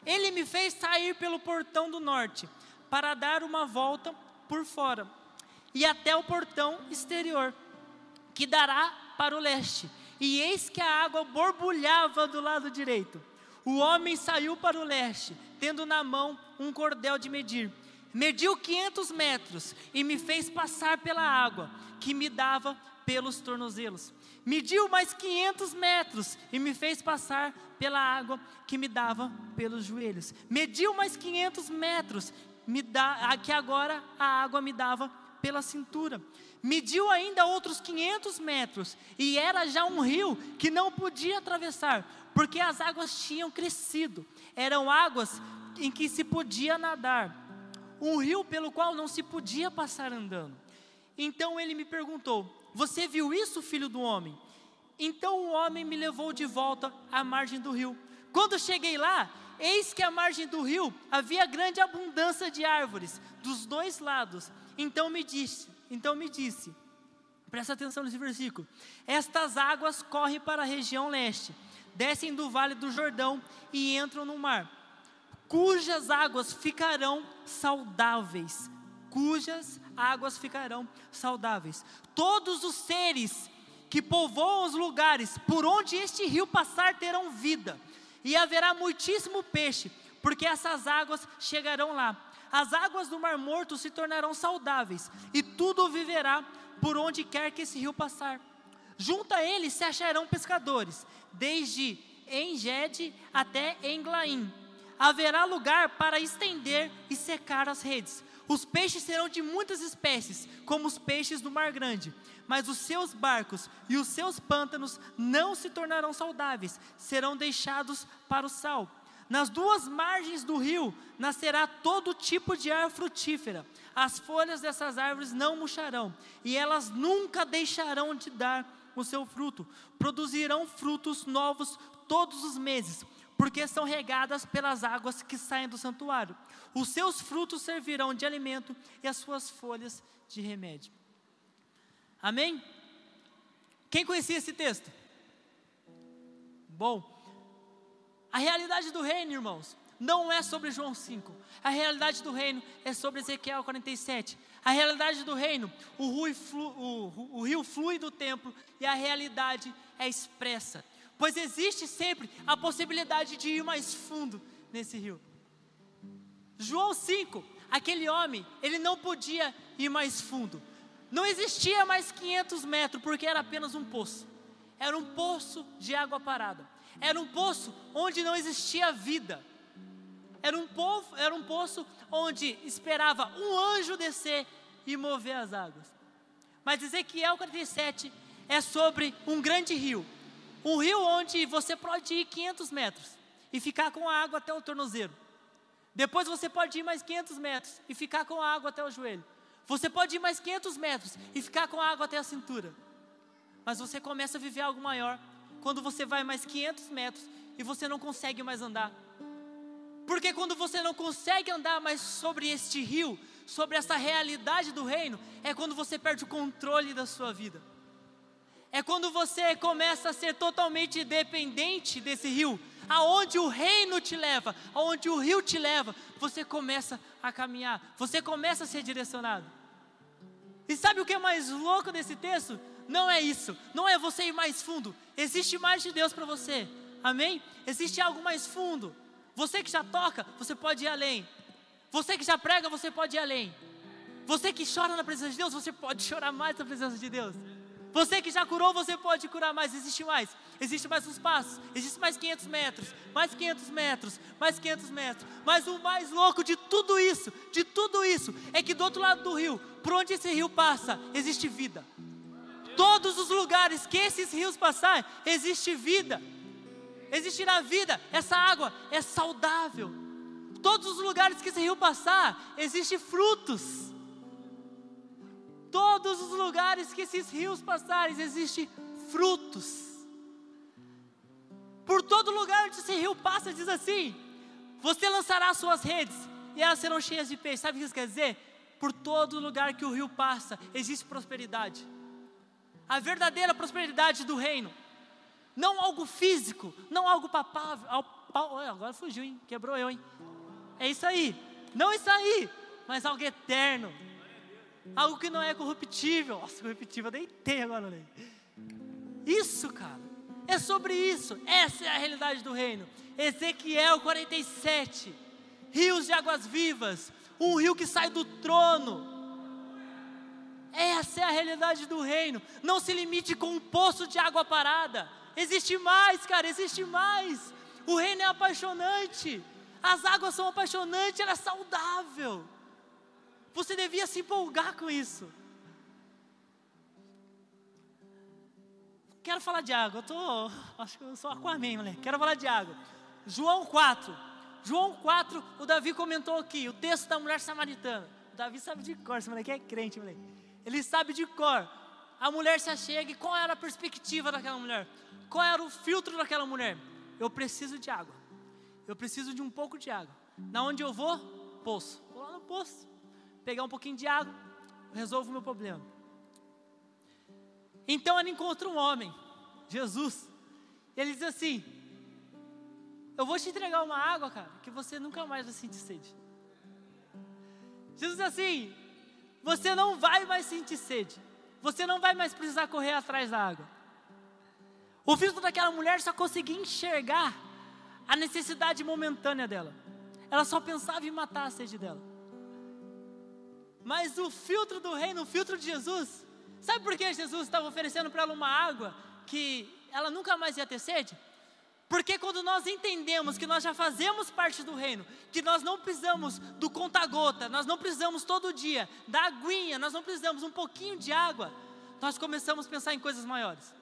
Ele me fez sair pelo portão do norte, para dar uma volta por fora, e até o portão exterior, que dará para o leste. E eis que a água borbulhava do lado direito. O homem saiu para o leste, tendo na mão um cordel de medir. Mediu 500 metros e me fez passar pela água, que me dava pelos tornozelos mediu mais 500 metros e me fez passar pela água que me dava pelos joelhos. Mediu mais 500 metros, me dá, que agora a água me dava pela cintura. Mediu ainda outros 500 metros e era já um rio que não podia atravessar, porque as águas tinham crescido. Eram águas em que se podia nadar. Um rio pelo qual não se podia passar andando. Então ele me perguntou: você viu isso, filho do homem? Então o homem me levou de volta à margem do rio. Quando cheguei lá, eis que à margem do rio havia grande abundância de árvores dos dois lados. Então me disse, então me disse, presta atenção nesse versículo. Estas águas correm para a região leste, descem do vale do Jordão e entram no mar, cujas águas ficarão saudáveis, cujas águas ficarão saudáveis. Todos os seres que povoam os lugares por onde este rio passar terão vida, e haverá muitíssimo peixe, porque essas águas chegarão lá. As águas do Mar Morto se tornarão saudáveis, e tudo viverá por onde quer que esse rio passar. Junto a ele se acharão pescadores, desde Engede até Englaim. Haverá lugar para estender e secar as redes Os peixes serão de muitas espécies, como os peixes do mar grande, mas os seus barcos e os seus pântanos não se tornarão saudáveis, serão deixados para o sal. Nas duas margens do rio nascerá todo tipo de árvore frutífera. As folhas dessas árvores não murcharão, e elas nunca deixarão de dar o seu fruto. Produzirão frutos novos todos os meses, porque são regadas pelas águas que saem do santuário. Os seus frutos servirão de alimento e as suas folhas de remédio. Amém? Quem conhecia esse texto? Bom, a realidade do reino, irmãos, não é sobre João 5. A realidade do reino é sobre Ezequiel 47. A realidade do reino, o rio, flui, o, o rio flui do templo e a realidade é expressa. Pois existe sempre a possibilidade de ir mais fundo nesse rio. João 5, aquele homem, ele não podia ir mais fundo. Não existia mais 500 metros, porque era apenas um poço. Era um poço de água parada. Era um poço onde não existia vida. Era um, povo, era um poço onde esperava um anjo descer e mover as águas. Mas Ezequiel 47 é sobre um grande rio. Um rio onde você pode ir 500 metros e ficar com a água até o tornozelo. Depois você pode ir mais 500 metros e ficar com a água até o joelho. Você pode ir mais 500 metros e ficar com a água até a cintura. Mas você começa a viver algo maior quando você vai mais 500 metros e você não consegue mais andar. Porque quando você não consegue andar mais sobre este rio, sobre essa realidade do reino, é quando você perde o controle da sua vida. É quando você começa a ser totalmente dependente desse rio, aonde o reino te leva, aonde o rio te leva, você começa a caminhar, você começa a ser direcionado. E sabe o que é mais louco desse texto? Não é isso, não é você ir mais fundo, existe mais de Deus para você, amém? Existe algo mais fundo. Você que já toca, você pode ir além. Você que já prega, você pode ir além. Você que chora na presença de Deus, você pode chorar mais na presença de Deus. Você que já curou, você pode curar mais. Existe mais. Existe mais uns passos. Existe mais 500 metros. Mais 500 metros. Mais 500 metros. Mas o mais louco de tudo isso, de tudo isso, é que do outro lado do rio, por onde esse rio passa, existe vida. Todos os lugares que esses rios passarem, existe vida. Existirá vida. Essa água é saudável. Todos os lugares que esse rio passar, existe frutos todos os lugares que esses rios passarem, existem frutos. Por todo lugar onde esse rio passa, diz assim: Você lançará suas redes e elas serão cheias de peixe. Sabe o que isso quer dizer? Por todo lugar que o rio passa, existe prosperidade. A verdadeira prosperidade do reino. Não algo físico, não algo papável. Agora fugiu, hein? Quebrou eu, hein? É isso aí. Não isso aí, mas algo eterno algo que não é corruptível. Nossa, corruptível, eu deitei agora, Lei. Isso, cara, é sobre isso. Essa é a realidade do reino. Ezequiel 47, rios de águas vivas, um rio que sai do trono. Essa é a realidade do reino. Não se limite com um poço de água parada. Existe mais, cara, existe mais. O reino é apaixonante. As águas são apaixonantes, ela é saudável. Você devia se empolgar com isso. Quero falar de água. Eu tô, acho que eu sou Aquaman, moleque. Quero falar de água. João 4. João 4, o Davi comentou aqui, o texto da mulher samaritana. O Davi sabe de cor, esse moleque é crente, moleque. Ele sabe de cor. A mulher se achega e qual era a perspectiva daquela mulher? Qual era o filtro daquela mulher? Eu preciso de água. Eu preciso de um pouco de água. Na onde eu vou? Poço. Vou lá no poço pegar um pouquinho de água, resolvo o meu problema. Então ela encontra um homem, Jesus, ele diz assim: Eu vou te entregar uma água, cara, que você nunca mais vai sentir sede. Jesus diz assim: Você não vai mais sentir sede, você não vai mais precisar correr atrás da água. O filho daquela mulher só conseguia enxergar a necessidade momentânea dela. Ela só pensava em matar a sede dela. Mas o filtro do reino, o filtro de Jesus, sabe por que Jesus estava oferecendo para ela uma água que ela nunca mais ia ter sede? Porque quando nós entendemos que nós já fazemos parte do reino, que nós não precisamos do conta-gota, nós não precisamos todo dia da aguinha, nós não precisamos um pouquinho de água, nós começamos a pensar em coisas maiores.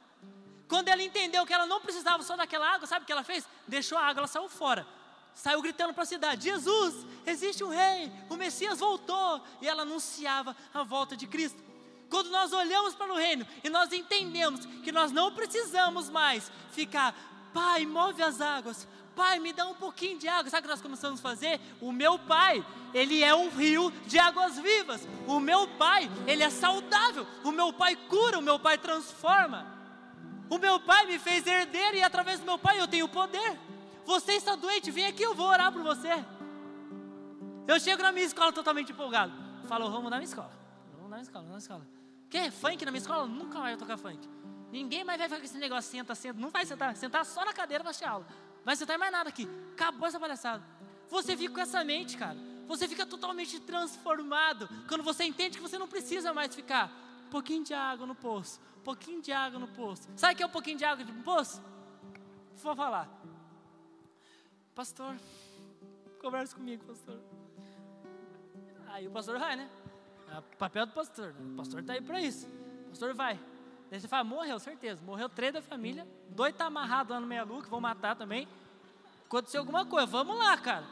Quando ela entendeu que ela não precisava só daquela água, sabe o que ela fez? Deixou a água, ela saiu fora. Saiu gritando para a cidade: Jesus, existe um rei, o Messias voltou. E ela anunciava a volta de Cristo. Quando nós olhamos para o reino e nós entendemos que nós não precisamos mais ficar Pai, move as águas. Pai, me dá um pouquinho de água. Sabe o que nós começamos a fazer? O meu pai, ele é um rio de águas vivas. O meu pai, ele é saudável. O meu pai cura, o meu pai transforma. O meu pai me fez herdeiro e através do meu pai eu tenho poder. Você está doente, vem aqui, eu vou orar por você. Eu chego na minha escola totalmente empolgado. Falo, vamos na minha escola. Vamos na minha escola, vamos na minha escola. Quer funk na minha escola? Nunca mais vou tocar funk. Ninguém mais vai fazer esse negócio, senta, senta. Não vai sentar, sentar só na cadeira para assistir aula. Vai sentar mais nada aqui. Acabou essa palhaçada. Você fica com essa mente, cara. Você fica totalmente transformado quando você entende que você não precisa mais ficar um pouquinho de água no poço, um pouquinho de água no poço. Sabe o que é um pouquinho de água no poço? Vou falar. Pastor, conversa comigo, pastor. Aí o pastor vai, né? É papel do pastor. Né? O pastor está aí para isso. O pastor vai. Daí você fala, morreu, certeza. Morreu três da família, dois tá amarrado lá no meia-lua, que vão matar também. Aconteceu alguma coisa, vamos lá, cara.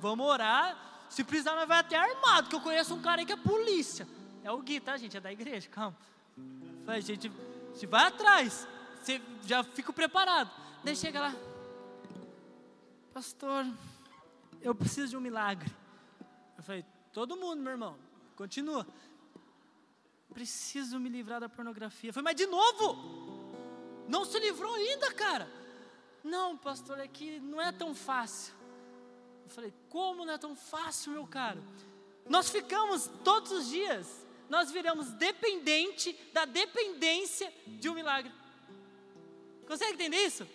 Vamos orar. Se precisar, nós vai até armado, que eu conheço um cara aí que é polícia. É o Gui, tá, gente? É da igreja, calma. Falei, gente, se vai atrás, você já fica preparado. Daí chega lá, pastor, eu preciso de um milagre. Eu falei, todo mundo, meu irmão, continua preciso me livrar da pornografia. Foi, mas de novo? Não se livrou ainda, cara? Não, pastor, é que não é tão fácil. Eu falei, como não é tão fácil, meu caro? Nós ficamos todos os dias, nós viramos dependente da dependência de um milagre. Consegue entender isso?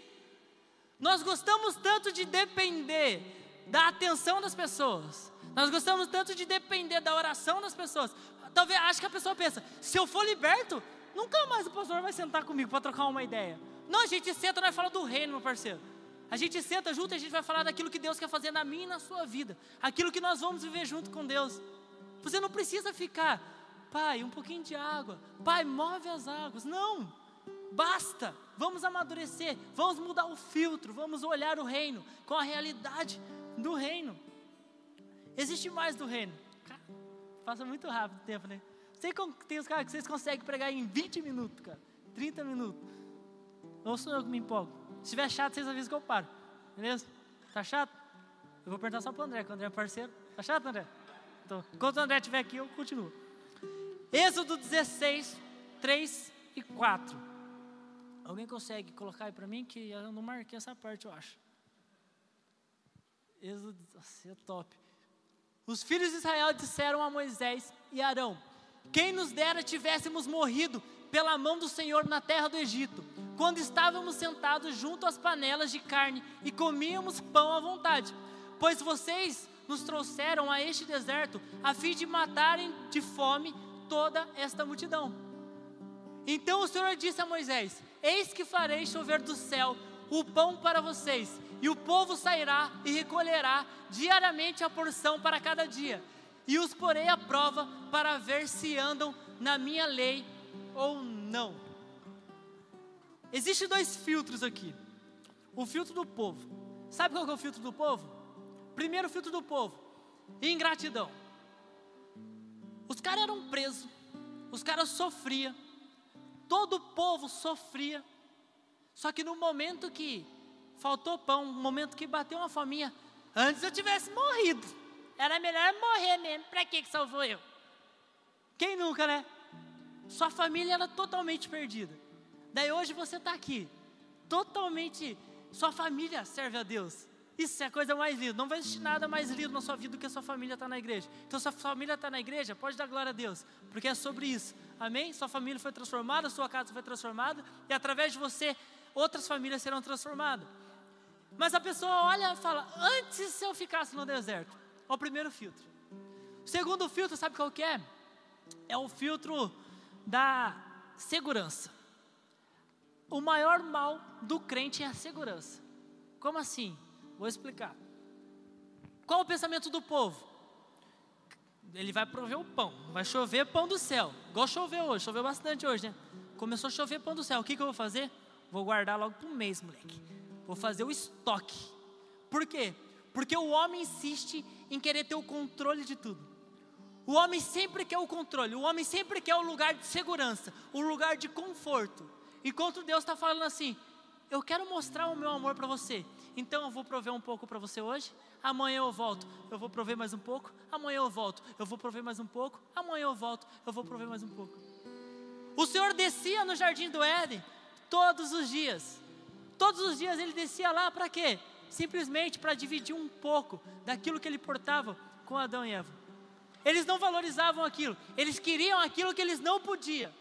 Nós gostamos tanto de depender da atenção das pessoas, nós gostamos tanto de depender da oração das pessoas, Talvez, acho que a pessoa pensa, se eu for liberto, nunca mais o pastor vai sentar comigo para trocar uma ideia. Não, a gente senta vai falar do reino, meu parceiro. A gente senta junto e a gente vai falar daquilo que Deus quer fazer na minha e na sua vida. Aquilo que nós vamos viver junto com Deus. Você não precisa ficar, pai, um pouquinho de água. Pai, move as águas. Não, basta. Vamos amadurecer, vamos mudar o filtro, vamos olhar o reino com a realidade do reino. Existe mais do reino. Passa muito rápido o tempo, né? Sei que tem os caras que vocês conseguem pregar em 20 minutos, cara. 30 minutos. Ou sou eu que me empolgo. Se estiver chato, vocês avisam que eu paro. Beleza? Tá chato? Eu vou perguntar só para o André, que o André é parceiro. Tá chato, André? Então, enquanto o André estiver aqui, eu continuo. Êxodo 16, 3 e 4. Alguém consegue colocar aí para mim? Que eu não marquei essa parte, eu acho. Nossa, é top. Os filhos de Israel disseram a Moisés e Arão: Quem nos dera tivéssemos morrido pela mão do Senhor na terra do Egito, quando estávamos sentados junto às panelas de carne e comíamos pão à vontade. Pois vocês nos trouxeram a este deserto a fim de matarem de fome toda esta multidão. Então o Senhor disse a Moisés: Eis que farei chover do céu o pão para vocês e o povo sairá e recolherá diariamente a porção para cada dia, e os porei à prova para ver se andam na minha lei ou não. Existem dois filtros aqui. O filtro do povo. Sabe qual é o filtro do povo? Primeiro filtro do povo: ingratidão. Os caras eram presos, os caras sofriam, todo o povo sofria. Só que no momento que faltou pão, um momento que bateu uma fominha. Antes eu tivesse morrido. Era melhor morrer mesmo. Para que que salvou eu? Quem nunca, né? Sua família era totalmente perdida. Daí hoje você está aqui, totalmente. Sua família serve a Deus. Isso é a coisa mais linda. Não vai existir nada mais lindo na sua vida do que a sua família estar tá na igreja. Então, sua família está na igreja, pode dar glória a Deus, porque é sobre isso. Amém? Sua família foi transformada, sua casa foi transformada, e através de você, outras famílias serão transformadas. Mas a pessoa olha e fala: antes se eu ficasse no deserto. É o primeiro filtro. O segundo filtro, sabe qual que é? É o filtro da segurança. O maior mal do crente é a segurança. Como assim? Vou explicar. Qual o pensamento do povo? Ele vai prover o pão, vai chover pão do céu. Igual choveu hoje, choveu bastante hoje, né? Começou a chover pão do céu. O que, que eu vou fazer? Vou guardar logo para um mês, moleque. Vou fazer o estoque. Por quê? Porque o homem insiste em querer ter o controle de tudo. O homem sempre quer o controle, o homem sempre quer o lugar de segurança, o lugar de conforto. Enquanto Deus está falando assim: eu quero mostrar o meu amor para você, então eu vou prover um pouco para você hoje, amanhã eu volto, eu vou prover mais um pouco, amanhã eu volto, eu vou prover mais um pouco, amanhã eu volto, eu vou prover mais um pouco. O Senhor descia no jardim do Éden todos os dias, todos os dias ele descia lá para quê? Simplesmente para dividir um pouco daquilo que ele portava com Adão e Eva. Eles não valorizavam aquilo, eles queriam aquilo que eles não podiam.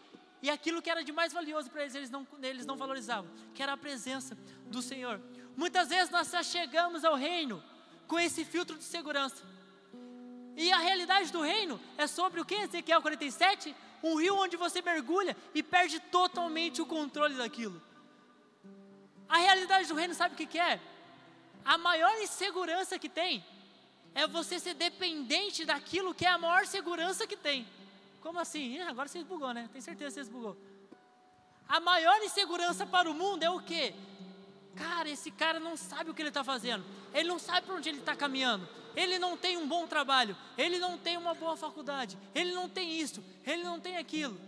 E aquilo que era de mais valioso para eles, eles não, eles não valorizavam, que era a presença do Senhor. Muitas vezes nós chegamos ao reino com esse filtro de segurança. E a realidade do reino é sobre o que? Ezequiel 47? Um rio onde você mergulha e perde totalmente o controle daquilo. A realidade do reino, sabe o que, que é? A maior insegurança que tem é você ser dependente daquilo que é a maior segurança que tem. Como assim? Agora você bugou, né? Tem certeza que você bugou. A maior insegurança para o mundo é o quê? Cara, esse cara não sabe o que ele está fazendo. Ele não sabe para onde ele está caminhando. Ele não tem um bom trabalho. Ele não tem uma boa faculdade. Ele não tem isso. Ele não tem aquilo.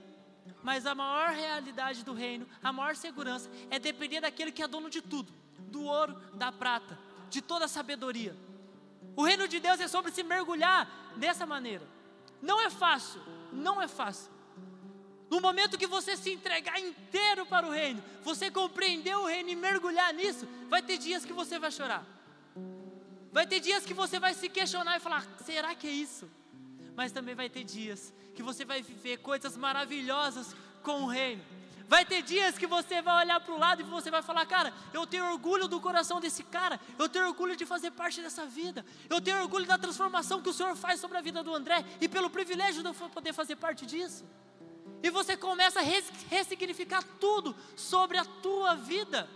Mas a maior realidade do reino, a maior segurança, é depender daquele que é dono de tudo: do ouro, da prata, de toda a sabedoria. O reino de Deus é sobre se mergulhar dessa maneira. Não é fácil, não é fácil. No momento que você se entregar inteiro para o reino, você compreender o reino e mergulhar nisso, vai ter dias que você vai chorar. Vai ter dias que você vai se questionar e falar: será que é isso? Mas também vai ter dias que você vai viver coisas maravilhosas com o reino. Vai ter dias que você vai olhar para o lado e você vai falar: Cara, eu tenho orgulho do coração desse cara, eu tenho orgulho de fazer parte dessa vida, eu tenho orgulho da transformação que o Senhor faz sobre a vida do André e pelo privilégio de eu poder fazer parte disso. E você começa a ressignificar tudo sobre a tua vida.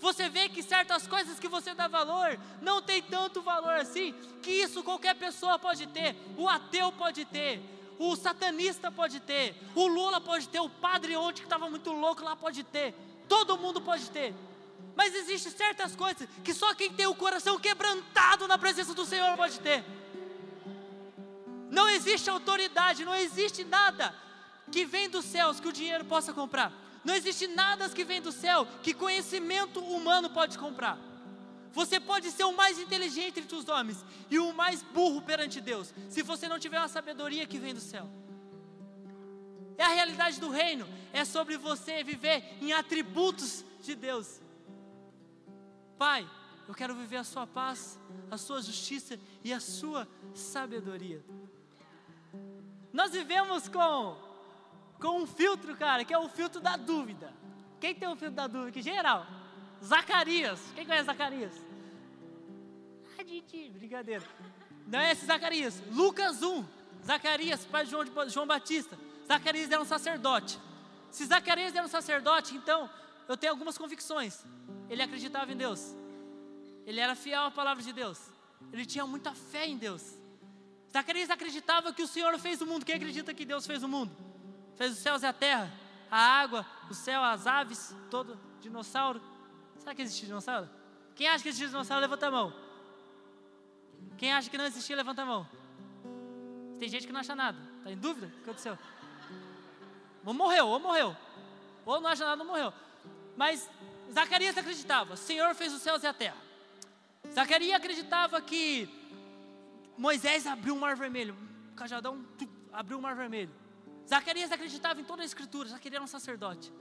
Você vê que certas coisas que você dá valor não tem tanto valor assim, que isso qualquer pessoa pode ter, o ateu pode ter, o satanista pode ter, o Lula pode ter, o padre ontem que estava muito louco lá pode ter, todo mundo pode ter. Mas existem certas coisas que só quem tem o coração quebrantado na presença do Senhor pode ter. Não existe autoridade, não existe nada que vem dos céus que o dinheiro possa comprar. Não existe nada que vem do céu que conhecimento humano pode comprar. Você pode ser o mais inteligente entre os homens e o mais burro perante Deus, se você não tiver uma sabedoria que vem do céu. É a realidade do reino, é sobre você viver em atributos de Deus. Pai, eu quero viver a sua paz, a sua justiça e a sua sabedoria. Nós vivemos com, com um filtro, cara, que é o filtro da dúvida. Quem tem o filtro da dúvida aqui? Geral. Zacarias. Quem conhece Zacarias? Ah, Didi, brincadeira. Não é esse Zacarias. Lucas 1. Zacarias, pai de João, de João Batista. Zacarias era um sacerdote. Se Zacarias era um sacerdote, então eu tenho algumas convicções. Ele acreditava em Deus. Ele era fiel à palavra de Deus. Ele tinha muita fé em Deus. Zacarias acreditava que o Senhor fez o mundo. Quem acredita que Deus fez o mundo? Fez os céus e a terra, a água, o céu, as aves, todo dinossauro. Será que existe dinossauro? Quem acha que existe dinossauro, levanta a mão. Quem acha que não existia, levanta a mão. Tem gente que não acha nada. Está em dúvida? O que aconteceu? Ou morreu, ou morreu. Ou não acha nada, ou morreu. Mas Zacarias acreditava: o Senhor fez os céus e a terra. Zacarias acreditava que Moisés abriu o mar vermelho. O cajadão abriu o mar vermelho. Zacarias acreditava em toda a escritura. Zacarias era um sacerdote.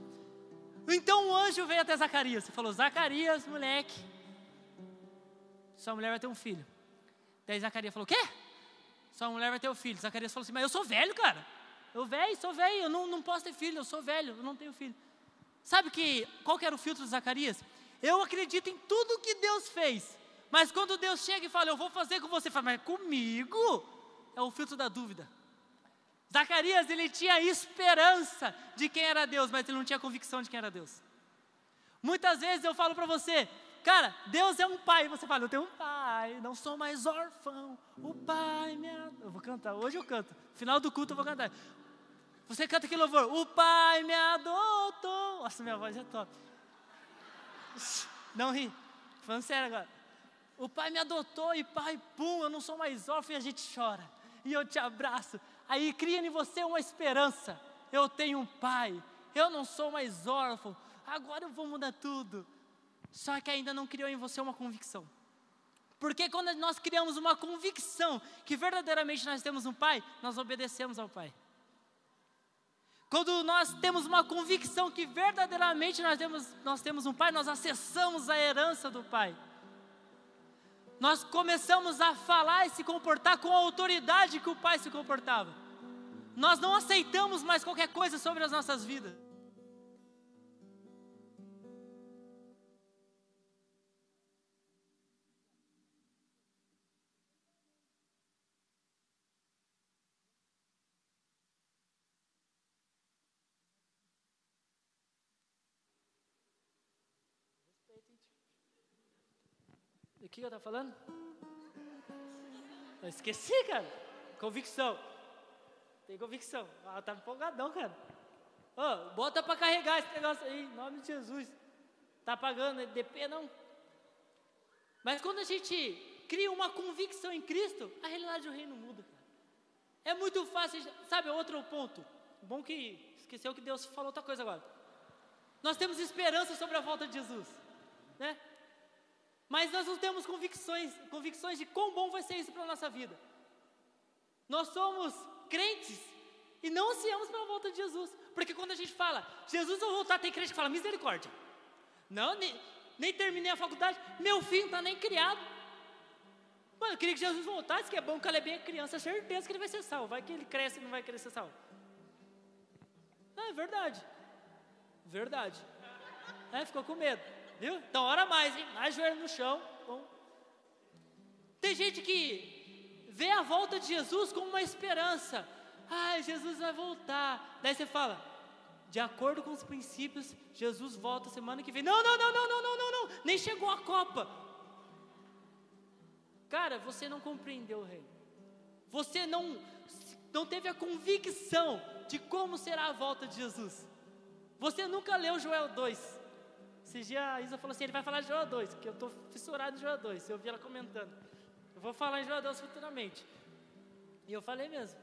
Então o anjo veio até Zacarias e falou: Zacarias, moleque, sua mulher vai ter um filho. Daí Zacarias falou: Quê? Sua mulher vai ter um filho. Zacarias falou assim: Mas eu sou velho, cara. Eu velho, sou velho, eu não, não posso ter filho, eu sou velho, eu não tenho filho. Sabe que qual que era o filtro de Zacarias? Eu acredito em tudo que Deus fez. Mas quando Deus chega e fala, eu vou fazer com você, fala, mas comigo? É o filtro da dúvida. Zacarias, ele tinha esperança de quem era Deus, mas ele não tinha convicção de quem era Deus. Muitas vezes eu falo para você, Cara, Deus é um pai. Você fala, eu tenho um pai, não sou mais órfão. O pai me. Eu vou cantar, hoje eu canto. Final do culto eu vou cantar. Você canta aquele louvor, o pai me adotou. Nossa, minha voz é top. Não ri, falando sério agora. O pai me adotou e pai, pum, eu não sou mais órfão e a gente chora. E eu te abraço. Aí cria em você uma esperança. Eu tenho um pai, eu não sou mais órfão. Agora eu vou mudar tudo. Só que ainda não criou em você uma convicção. Porque quando nós criamos uma convicção que verdadeiramente nós temos um pai, nós obedecemos ao pai. Quando nós temos uma convicção que verdadeiramente nós temos, nós temos um Pai, nós acessamos a herança do Pai. Nós começamos a falar e se comportar com a autoridade que o Pai se comportava. Nós não aceitamos mais qualquer coisa sobre as nossas vidas. O que eu estava falando? Eu esqueci, cara. Convicção. Tem convicção. Ah, tá empolgadão, cara. Oh, bota para carregar esse negócio aí, em nome de Jesus. Tá pagando DP não? Mas quando a gente cria uma convicção em Cristo, a realidade do reino muda, cara. É muito fácil, sabe, outro ponto. Bom que esqueceu que Deus falou outra coisa agora. Nós temos esperança sobre a volta de Jesus, né? Mas nós não temos convicções, convicções de quão bom vai ser isso para a nossa vida. Nós somos crentes e não ansiamos pela volta de Jesus. Porque quando a gente fala, Jesus vai voltar, tem crente que fala, misericórdia. Não, nem, nem terminei a faculdade, meu filho não está nem criado. Mano, eu queria que Jesus voltasse, que é bom que ele é criança, certeza que ele vai ser salvo. Vai que ele cresce e não vai querer ser salvo. É verdade. Verdade. É, ficou com medo. Viu? Então ora mais, hein? Mais joelho no chão. Bom. Tem gente que vê a volta de Jesus como uma esperança. Ai, Jesus vai voltar. Daí você fala, de acordo com os princípios, Jesus volta semana que vem. Não, não, não, não, não, não, não, não. Nem chegou a Copa. Cara, você não compreendeu o reino. Você não, não teve a convicção de como será a volta de Jesus. Você nunca leu Joel 2. Esses dias a Isa falou assim: ele vai falar de Joel 2, que eu estou fissurado em Joel 2. Eu vi ela comentando. Eu vou falar em Joel 2 futuramente. E eu falei mesmo.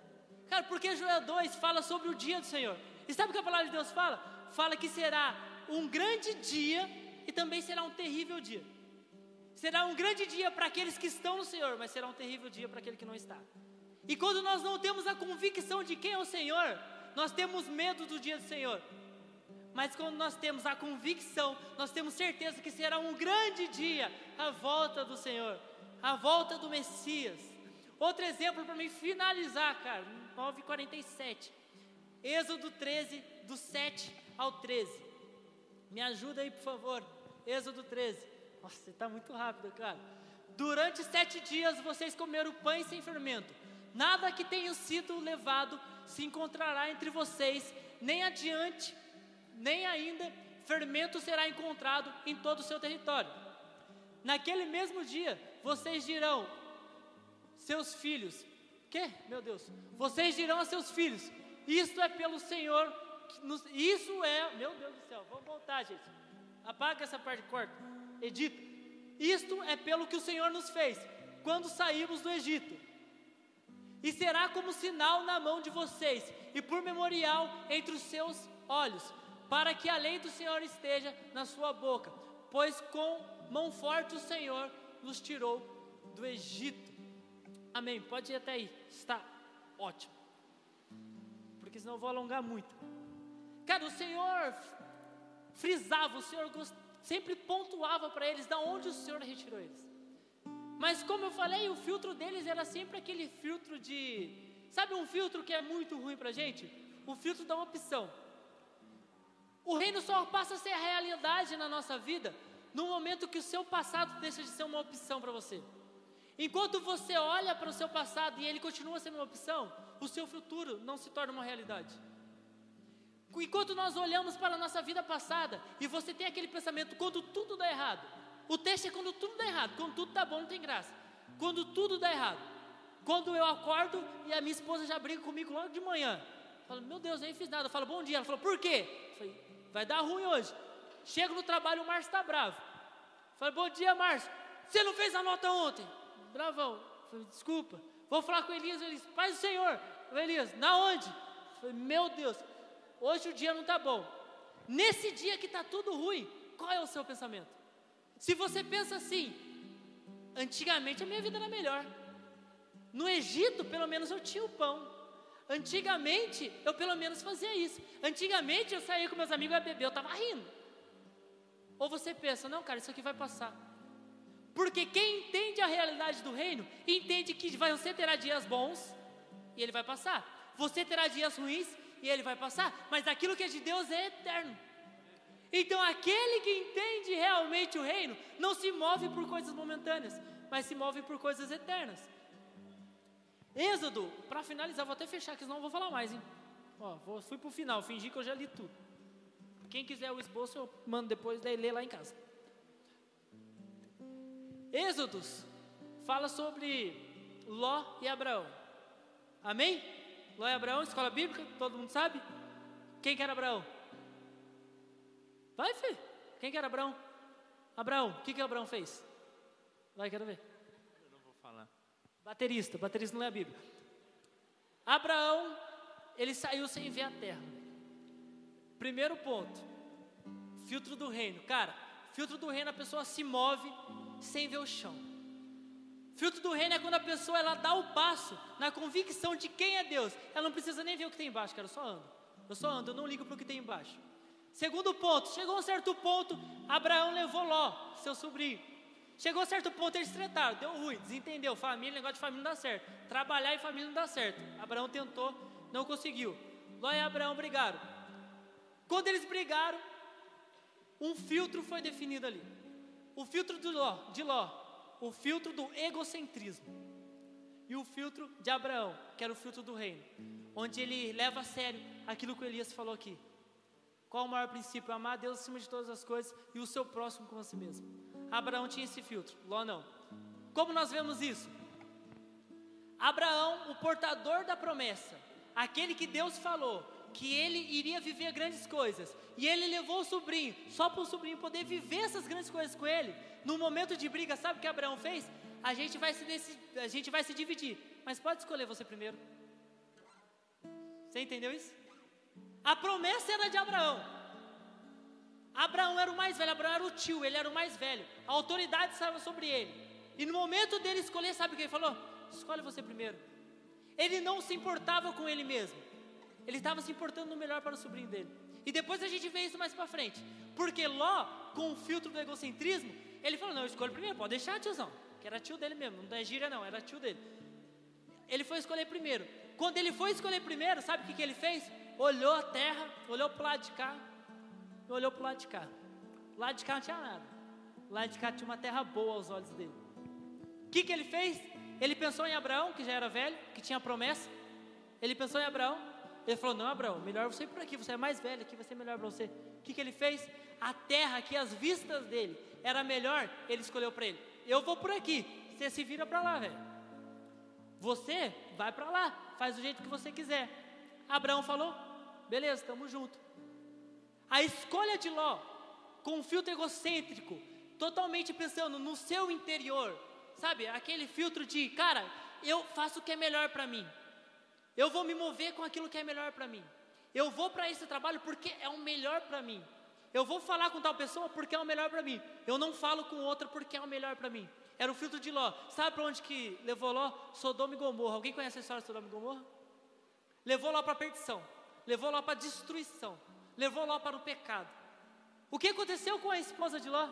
Cara, porque Joel 2 fala sobre o dia do Senhor. E sabe o que a palavra de Deus fala? Fala que será um grande dia e também será um terrível dia. Será um grande dia para aqueles que estão no Senhor, mas será um terrível dia para aquele que não está. E quando nós não temos a convicção de quem é o Senhor, nós temos medo do dia do Senhor. Mas quando nós temos a convicção, nós temos certeza que será um grande dia a volta do Senhor, a volta do Messias. Outro exemplo para mim finalizar, cara, 9:47. Êxodo 13, do 7 ao 13. Me ajuda aí, por favor. Êxodo 13. Nossa, você está muito rápido, cara. Durante sete dias vocês comeram pães sem fermento. Nada que tenha sido levado se encontrará entre vocês, nem adiante nem ainda fermento será encontrado em todo o seu território. Naquele mesmo dia, vocês dirão, seus filhos, que? Meu Deus, vocês dirão a seus filhos, isto é pelo Senhor, nos, isso é, meu Deus do céu, vamos voltar, gente, apaga essa parte, corta, edita. Isto é pelo que o Senhor nos fez, quando saímos do Egito. E será como sinal na mão de vocês, e por memorial entre os seus olhos para que a lei do Senhor esteja na sua boca, pois com mão forte o Senhor nos tirou do Egito. Amém. Pode ir até aí, está ótimo. Porque senão eu vou alongar muito. Cara, o Senhor frisava, o Senhor sempre pontuava para eles da onde o Senhor retirou eles. Mas como eu falei, o filtro deles era sempre aquele filtro de. Sabe um filtro que é muito ruim para gente? O filtro da opção. O reino só passa a ser a realidade na nossa vida no momento que o seu passado deixa de ser uma opção para você. Enquanto você olha para o seu passado e ele continua sendo uma opção, o seu futuro não se torna uma realidade. Enquanto nós olhamos para a nossa vida passada e você tem aquele pensamento, quando tudo dá errado, O teste é quando tudo dá errado. Quando tudo dá bom, não tem graça. Quando tudo dá errado. Quando eu acordo e a minha esposa já briga comigo logo de manhã. Eu falo, meu Deus, nem fiz nada. Eu falo, bom dia. Ela falou, por quê? Eu falei, vai dar ruim hoje. Chego no trabalho, o Márcio está bravo. Falei, bom dia, Márcio. Você não fez a nota ontem? Bravão. Falei, desculpa. Vou falar com Elias. Ele disse, Paz do Senhor. Falei, Elias, na onde? Falei, meu Deus, hoje o dia não está bom. Nesse dia que está tudo ruim, qual é o seu pensamento? Se você pensa assim, antigamente a minha vida era melhor. No Egito, pelo menos eu tinha o pão. Antigamente, eu pelo menos fazia isso. Antigamente, eu saía com meus amigos a beber, eu estava rindo. Ou você pensa, não, cara, isso aqui vai passar. Porque quem entende a realidade do reino, entende que você terá dias bons e ele vai passar. Você terá dias ruins e ele vai passar. Mas aquilo que é de Deus é eterno. Então, aquele que entende realmente o reino não se move por coisas momentâneas, mas se move por coisas eternas. Êxodo, para finalizar, vou até fechar, que senão não vou falar mais, hein? Ó, vou, fui para o final, fingi que eu já li tudo. Quem quiser o esboço, eu mando depois, daí ler lá em casa. Êxodos fala sobre Ló e Abraão. Amém? Ló e Abraão, escola bíblica, todo mundo sabe? Quem que era Abraão? Vai, filho. Quem que era Abraão? Abraão, o que que Abraão fez? Vai, quero ver. Eu não vou falar. Baterista, baterista não é a Bíblia. Abraão, ele saiu sem ver a terra. Primeiro ponto, filtro do reino. Cara, filtro do reino a pessoa se move sem ver o chão. Filtro do reino é quando a pessoa ela dá o passo na convicção de quem é Deus. Ela não precisa nem ver o que tem embaixo, cara, eu só ando. Eu só ando, eu não ligo para o que tem embaixo. Segundo ponto, chegou um certo ponto, Abraão levou Ló, seu sobrinho. Chegou a um certo ponto, eles tretaram, deu ruim, desentendeu, família, negócio de família não dá certo. Trabalhar e família não dá certo. Abraão tentou, não conseguiu. Ló e Abraão brigaram. Quando eles brigaram, um filtro foi definido ali. O filtro de Ló, de Ló, o filtro do egocentrismo. E o filtro de Abraão, que era o filtro do reino, onde ele leva a sério aquilo que Elias falou aqui. Qual o maior princípio? Amar Deus acima de todas as coisas e o seu próximo como a si mesmo. Abraão tinha esse filtro, Ló não. Como nós vemos isso? Abraão, o portador da promessa, aquele que Deus falou que ele iria viver grandes coisas, e ele levou o sobrinho, só para o sobrinho poder viver essas grandes coisas com ele. No momento de briga, sabe o que Abraão fez? A gente vai se, a gente vai se dividir, mas pode escolher você primeiro. Você entendeu isso? A promessa era de Abraão. Abraão era o mais velho, Abraão era o tio, ele era o mais velho. A autoridade estava sobre ele. E no momento dele escolher, sabe o que ele falou? Escolhe você primeiro. Ele não se importava com ele mesmo. Ele estava se importando no melhor para o sobrinho dele. E depois a gente vê isso mais para frente. Porque Ló, com o filtro do egocentrismo, ele falou: Não, eu escolho primeiro, pode deixar, tiozão. Que era tio dele mesmo, não é gíria, não, era tio dele. Ele foi escolher primeiro. Quando ele foi escolher primeiro, sabe o que, que ele fez? olhou a terra, olhou para o lado de cá, olhou para o lado de cá. Lado de cá não tinha nada. Lado de cá tinha uma terra boa aos olhos dele. O que, que ele fez? Ele pensou em Abraão, que já era velho, que tinha promessa. Ele pensou em Abraão. Ele falou: Não, Abraão, melhor você ir por aqui. Você é mais velho aqui, vai ser melhor para você. O que, que ele fez? A terra que as vistas dele era melhor, ele escolheu para ele: Eu vou por aqui. Você se vira para lá, velho. Você vai para lá, faz do jeito que você quiser. Abraão falou: beleza, estamos juntos. A escolha de Ló, com um filtro egocêntrico, totalmente pensando no seu interior, sabe? Aquele filtro de, cara, eu faço o que é melhor para mim. Eu vou me mover com aquilo que é melhor para mim. Eu vou para esse trabalho porque é o melhor para mim. Eu vou falar com tal pessoa porque é o melhor para mim. Eu não falo com outra porque é o melhor para mim. Era o filtro de Ló. Sabe para onde que levou Ló? Sodoma e Gomorra. Alguém conhece a história de Sodoma e Gomorra? Levou Ló para a perdição levou Ló para a destruição, levou Ló para o pecado. O que aconteceu com a esposa de Ló?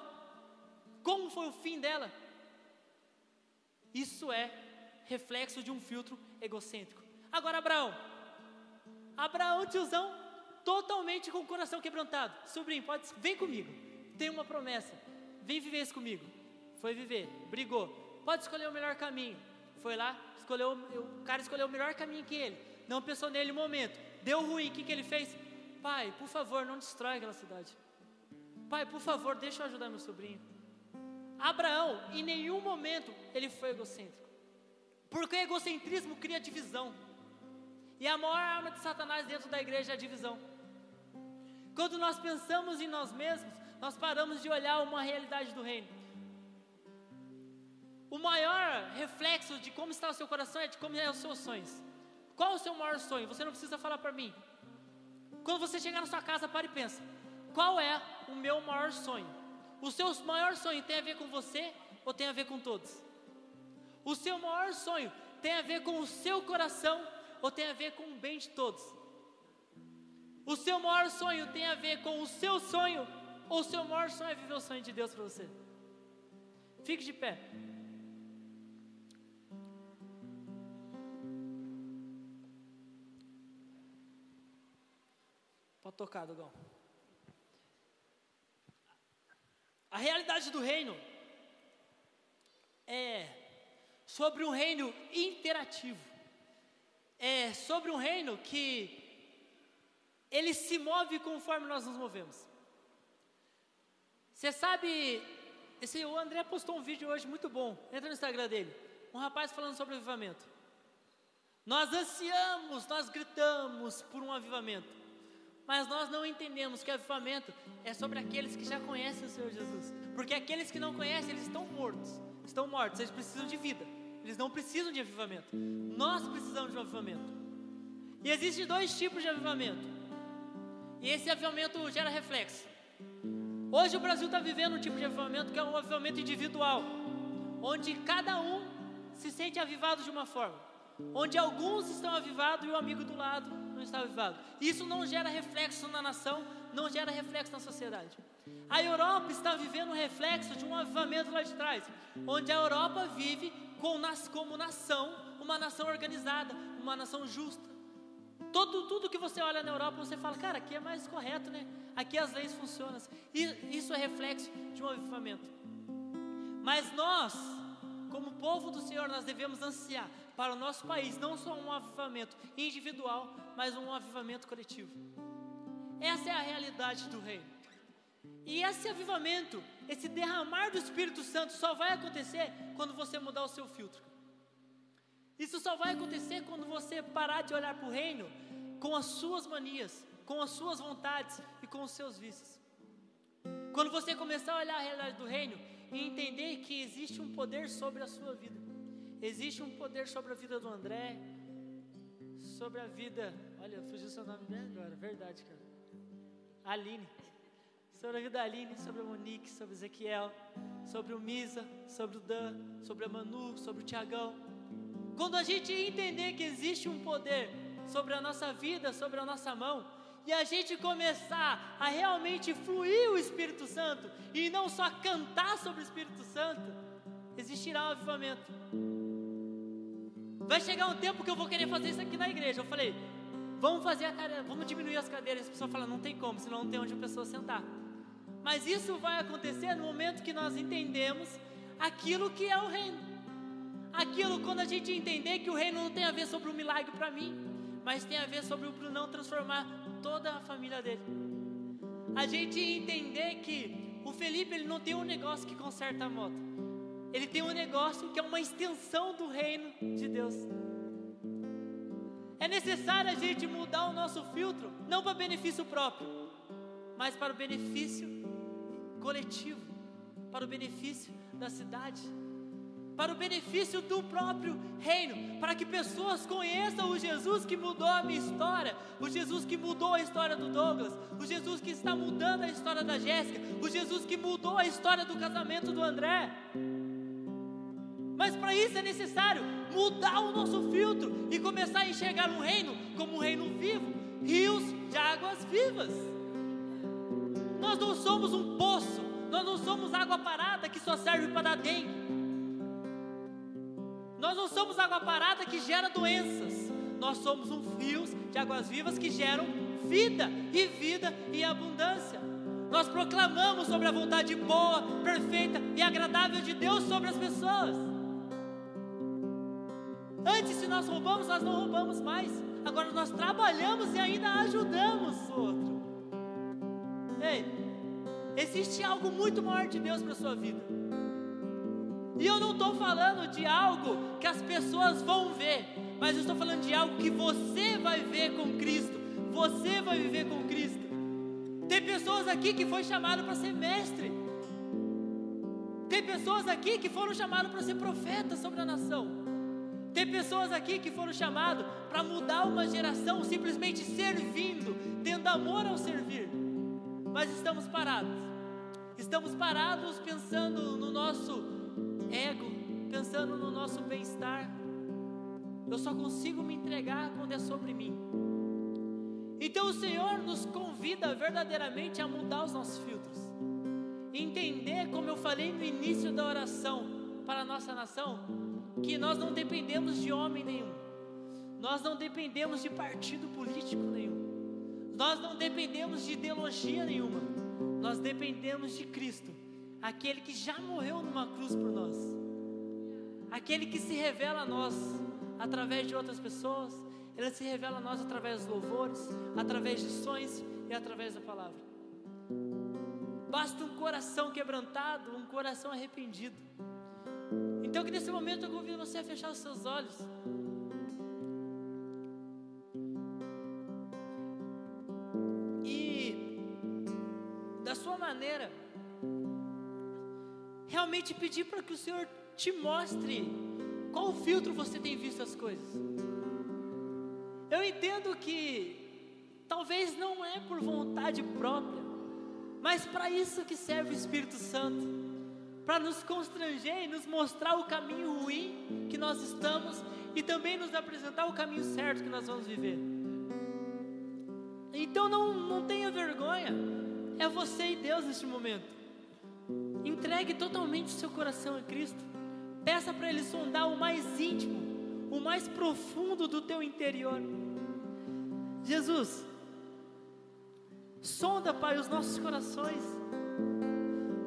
Como foi o fim dela? Isso é reflexo de um filtro egocêntrico. Agora, Abraão, Abraão, tiozão, totalmente com o coração quebrantado. Sobrinho, pode, vem comigo. Tem uma promessa. Vem viver isso comigo. Foi viver, brigou. Pode escolher o melhor caminho. Foi lá, escolheu, o cara escolheu o melhor caminho que ele. Não pensou nele no momento deu ruim, o que, que ele fez? Pai, por favor, não destrói aquela cidade. Pai, por favor, deixa eu ajudar meu sobrinho. Abraão, em nenhum momento, ele foi egocêntrico. Porque egocentrismo cria divisão. E a maior arma de Satanás dentro da igreja é a divisão. Quando nós pensamos em nós mesmos, nós paramos de olhar uma realidade do reino. O maior reflexo de como está o seu coração é de como é os seus sonhos. Qual o seu maior sonho? Você não precisa falar para mim. Quando você chegar na sua casa, pare e pensa: qual é o meu maior sonho? O seu maior sonho tem a ver com você ou tem a ver com todos? O seu maior sonho tem a ver com o seu coração ou tem a ver com o bem de todos? O seu maior sonho tem a ver com o seu sonho ou o seu maior sonho é viver o sonho de Deus para você? Fique de pé. Pode tocar, Dogão. A realidade do reino é sobre um reino interativo. É sobre um reino que ele se move conforme nós nos movemos. Você sabe, esse, o André postou um vídeo hoje muito bom, entra no Instagram dele. Um rapaz falando sobre avivamento. Nós ansiamos, nós gritamos por um avivamento. Mas nós não entendemos que avivamento é sobre aqueles que já conhecem o Senhor Jesus. Porque aqueles que não conhecem, eles estão mortos. Estão mortos, eles precisam de vida. Eles não precisam de avivamento. Nós precisamos de um avivamento. E existem dois tipos de avivamento. E esse avivamento gera reflexo. Hoje o Brasil está vivendo um tipo de avivamento que é um avivamento individual, onde cada um se sente avivado de uma forma, onde alguns estão avivados e o amigo do lado não está avivado. Isso não gera reflexo na nação, não gera reflexo na sociedade. A Europa está vivendo um reflexo de um avivamento lá de trás, onde a Europa vive como nação, uma nação organizada, uma nação justa. Todo, tudo que você olha na Europa, você fala, cara, aqui é mais correto, né? Aqui as leis funcionam. E isso é reflexo de um avivamento. Mas nós, como povo do Senhor, nós devemos ansiar para o nosso país não só um avivamento individual, mas um avivamento coletivo. Essa é a realidade do reino. E esse avivamento, esse derramar do Espírito Santo só vai acontecer quando você mudar o seu filtro. Isso só vai acontecer quando você parar de olhar para o reino com as suas manias, com as suas vontades e com os seus vícios. Quando você começar a olhar a realidade do reino e entender que existe um poder sobre a sua vida. Existe um poder sobre a vida do André, sobre a vida. Olha, fugiu seu nome bem agora, verdade, cara. Aline. Sobre a vida da Aline, sobre a Monique, sobre o Ezequiel, sobre o Misa, sobre o Dan, sobre a Manu, sobre o Tiagão. Quando a gente entender que existe um poder sobre a nossa vida, sobre a nossa mão, e a gente começar a realmente fluir o Espírito Santo e não só cantar sobre o Espírito Santo, existirá um avivamento. Vai chegar um tempo que eu vou querer fazer isso aqui na igreja. Eu falei, vamos fazer a cadeira, vamos diminuir as cadeiras. A pessoa fala, não tem como, senão não tem onde a pessoa sentar. Mas isso vai acontecer no momento que nós entendemos aquilo que é o reino. Aquilo quando a gente entender que o reino não tem a ver sobre o milagre para mim, mas tem a ver sobre o Brunão transformar toda a família dele. A gente entender que o Felipe ele não tem um negócio que conserta a moto ele tem um negócio que é uma extensão do reino de Deus. É necessário a gente mudar o nosso filtro, não para benefício próprio, mas para o benefício coletivo, para o benefício da cidade, para o benefício do próprio reino, para que pessoas conheçam o Jesus que mudou a minha história, o Jesus que mudou a história do Douglas, o Jesus que está mudando a história da Jéssica, o Jesus que mudou a história do casamento do André. Mas para isso é necessário mudar o nosso filtro e começar a enxergar um reino como um reino vivo rios de águas vivas. Nós não somos um poço, nós não somos água parada que só serve para dar dengue. Nós não somos água parada que gera doenças. Nós somos um rios de águas vivas que geram vida e vida e abundância. Nós proclamamos sobre a vontade boa, perfeita e agradável de Deus sobre as pessoas. Antes, se nós roubamos, nós não roubamos mais. Agora nós trabalhamos e ainda ajudamos o outro. Ei, existe algo muito maior de Deus para sua vida. E eu não estou falando de algo que as pessoas vão ver, mas eu estou falando de algo que você vai ver com Cristo. Você vai viver com Cristo. Tem pessoas aqui que foi chamado para ser mestre. Tem pessoas aqui que foram chamadas para ser profeta sobre a nação. Tem pessoas aqui que foram chamadas para mudar uma geração simplesmente servindo, tendo amor ao servir. Mas estamos parados. Estamos parados pensando no nosso ego, pensando no nosso bem-estar. Eu só consigo me entregar quando é sobre mim. Então o Senhor nos convida verdadeiramente a mudar os nossos filtros. Entender, como eu falei no início da oração para a nossa nação, que nós não dependemos de homem nenhum. Nós não dependemos de partido político nenhum. Nós não dependemos de ideologia nenhuma. Nós dependemos de Cristo, aquele que já morreu numa cruz por nós. Aquele que se revela a nós através de outras pessoas, ele se revela a nós através dos louvores, através de sonhos e através da palavra. Basta um coração quebrantado, um coração arrependido. Então que nesse momento eu convido você a fechar os seus olhos. Maneira realmente pedir para que o Senhor te mostre qual filtro você tem visto as coisas. Eu entendo que talvez não é por vontade própria, mas para isso que serve o Espírito Santo para nos constranger e nos mostrar o caminho ruim que nós estamos e também nos apresentar o caminho certo que nós vamos viver. Então não, não tenha vergonha, é você e Deus neste momento. Entregue totalmente o seu coração a Cristo. Peça para Ele sondar o mais íntimo, o mais profundo do teu interior. Jesus, sonda, Pai, os nossos corações.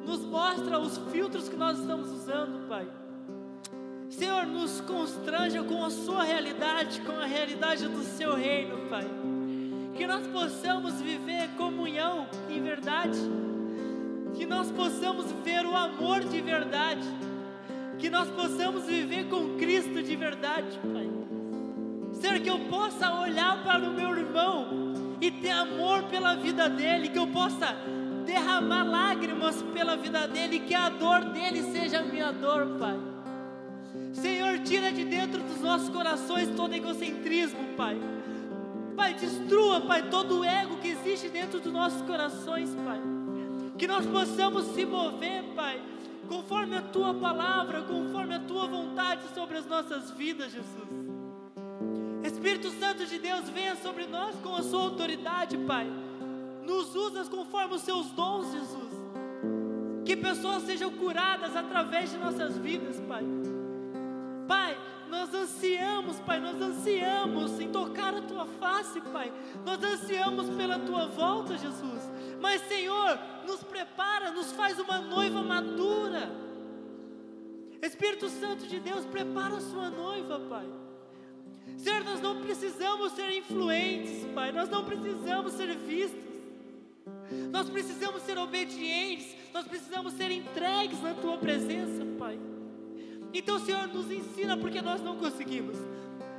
Nos mostra os filtros que nós estamos usando, Pai. Senhor, nos constranja com a Sua realidade, com a realidade do Seu reino, Pai. Nós possamos viver comunhão em verdade. Que nós possamos ver o amor de verdade. Que nós possamos viver com Cristo de verdade, Pai. Senhor, que eu possa olhar para o meu irmão e ter amor pela vida dele, que eu possa derramar lágrimas pela vida dele, que a dor dele seja a minha dor, Pai. Senhor, tira de dentro dos nossos corações todo egocentrismo, Pai. Pai, destrua, Pai, todo o ego que existe dentro dos nossos corações, Pai. Que nós possamos se mover, Pai, conforme a tua palavra, conforme a tua vontade sobre as nossas vidas, Jesus. Espírito Santo de Deus, venha sobre nós com a sua autoridade, Pai. Nos usa conforme os seus dons, Jesus. Que pessoas sejam curadas através de nossas vidas, Pai. Pai, nós ansiamos, Pai, nós ansiamos em tocar a tua face, Pai. Nós ansiamos pela tua volta, Jesus. Mas, Senhor, nos prepara, nos faz uma noiva madura. Espírito Santo de Deus, prepara a sua noiva, Pai. Senhor, nós não precisamos ser influentes, Pai, nós não precisamos ser vistos, nós precisamos ser obedientes, nós precisamos ser entregues na Tua presença, Pai. Então, Senhor, nos ensina porque nós não conseguimos.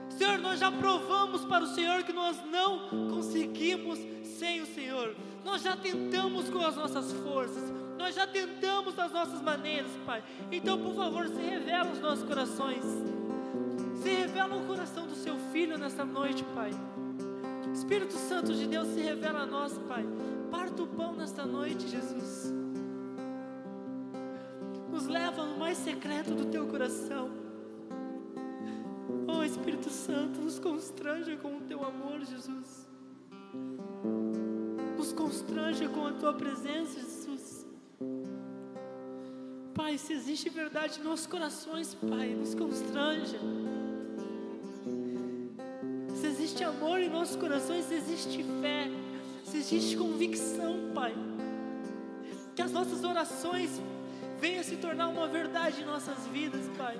Senhor, nós já provamos para o Senhor que nós não conseguimos sem o Senhor. Nós já tentamos com as nossas forças, nós já tentamos das nossas maneiras, Pai. Então, por favor, se revela os nossos corações. Se revela o coração do seu filho nesta noite, Pai. Espírito Santo de Deus se revela a nós, Pai. Parta o pão nesta noite, Jesus. Secreto do teu coração. Oh Espírito Santo, nos constranja com o teu amor, Jesus. Nos constranja com a tua presença, Jesus. Pai, se existe verdade em nossos corações, Pai, nos constranja existe amor em nossos corações, se existe fé, se existe convicção, Pai. Que as nossas orações venham se tornar uma verdade em nossas vidas, Pai.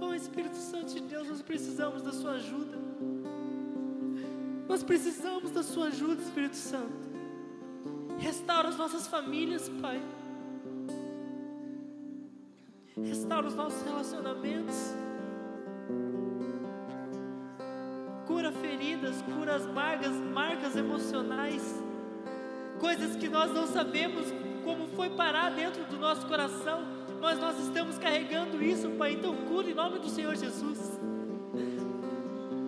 Oh Espírito Santo de Deus, nós precisamos da Sua ajuda. Nós precisamos da Sua ajuda, Espírito Santo. Restaura as nossas famílias, Pai. Restaura os nossos relacionamentos. Cura feridas, cura as marcas, marcas emocionais. Coisas que nós não sabemos como foi parar dentro do nosso coração, mas nós estamos carregando isso, Pai. Então cura em nome do Senhor Jesus.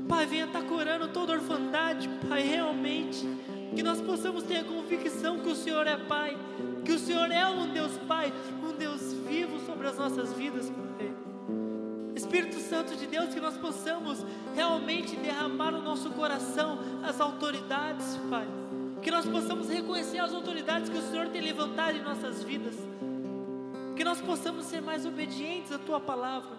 Pai, venha estar curando toda orfandade, Pai, realmente. Que nós possamos ter a convicção que o Senhor é Pai, que o Senhor é um Deus Pai, um Deus vivo sobre as nossas vidas, Pai. Espírito Santo de Deus, que nós possamos realmente derramar no nosso coração as autoridades, Pai. Que nós possamos reconhecer as autoridades que o Senhor tem levantado em nossas vidas. Que nós possamos ser mais obedientes à Tua palavra.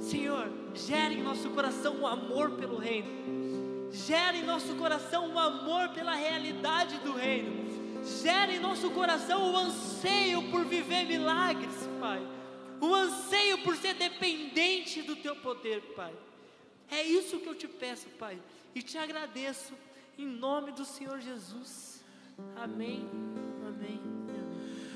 Senhor, gere em nosso coração um amor pelo reino. Gere em nosso coração um amor pela realidade do reino. Gere em nosso coração o um anseio por viver milagres, Pai. O anseio por ser dependente do Teu poder, Pai. É isso que eu te peço, Pai. E te agradeço em nome do Senhor Jesus. Amém. Amém.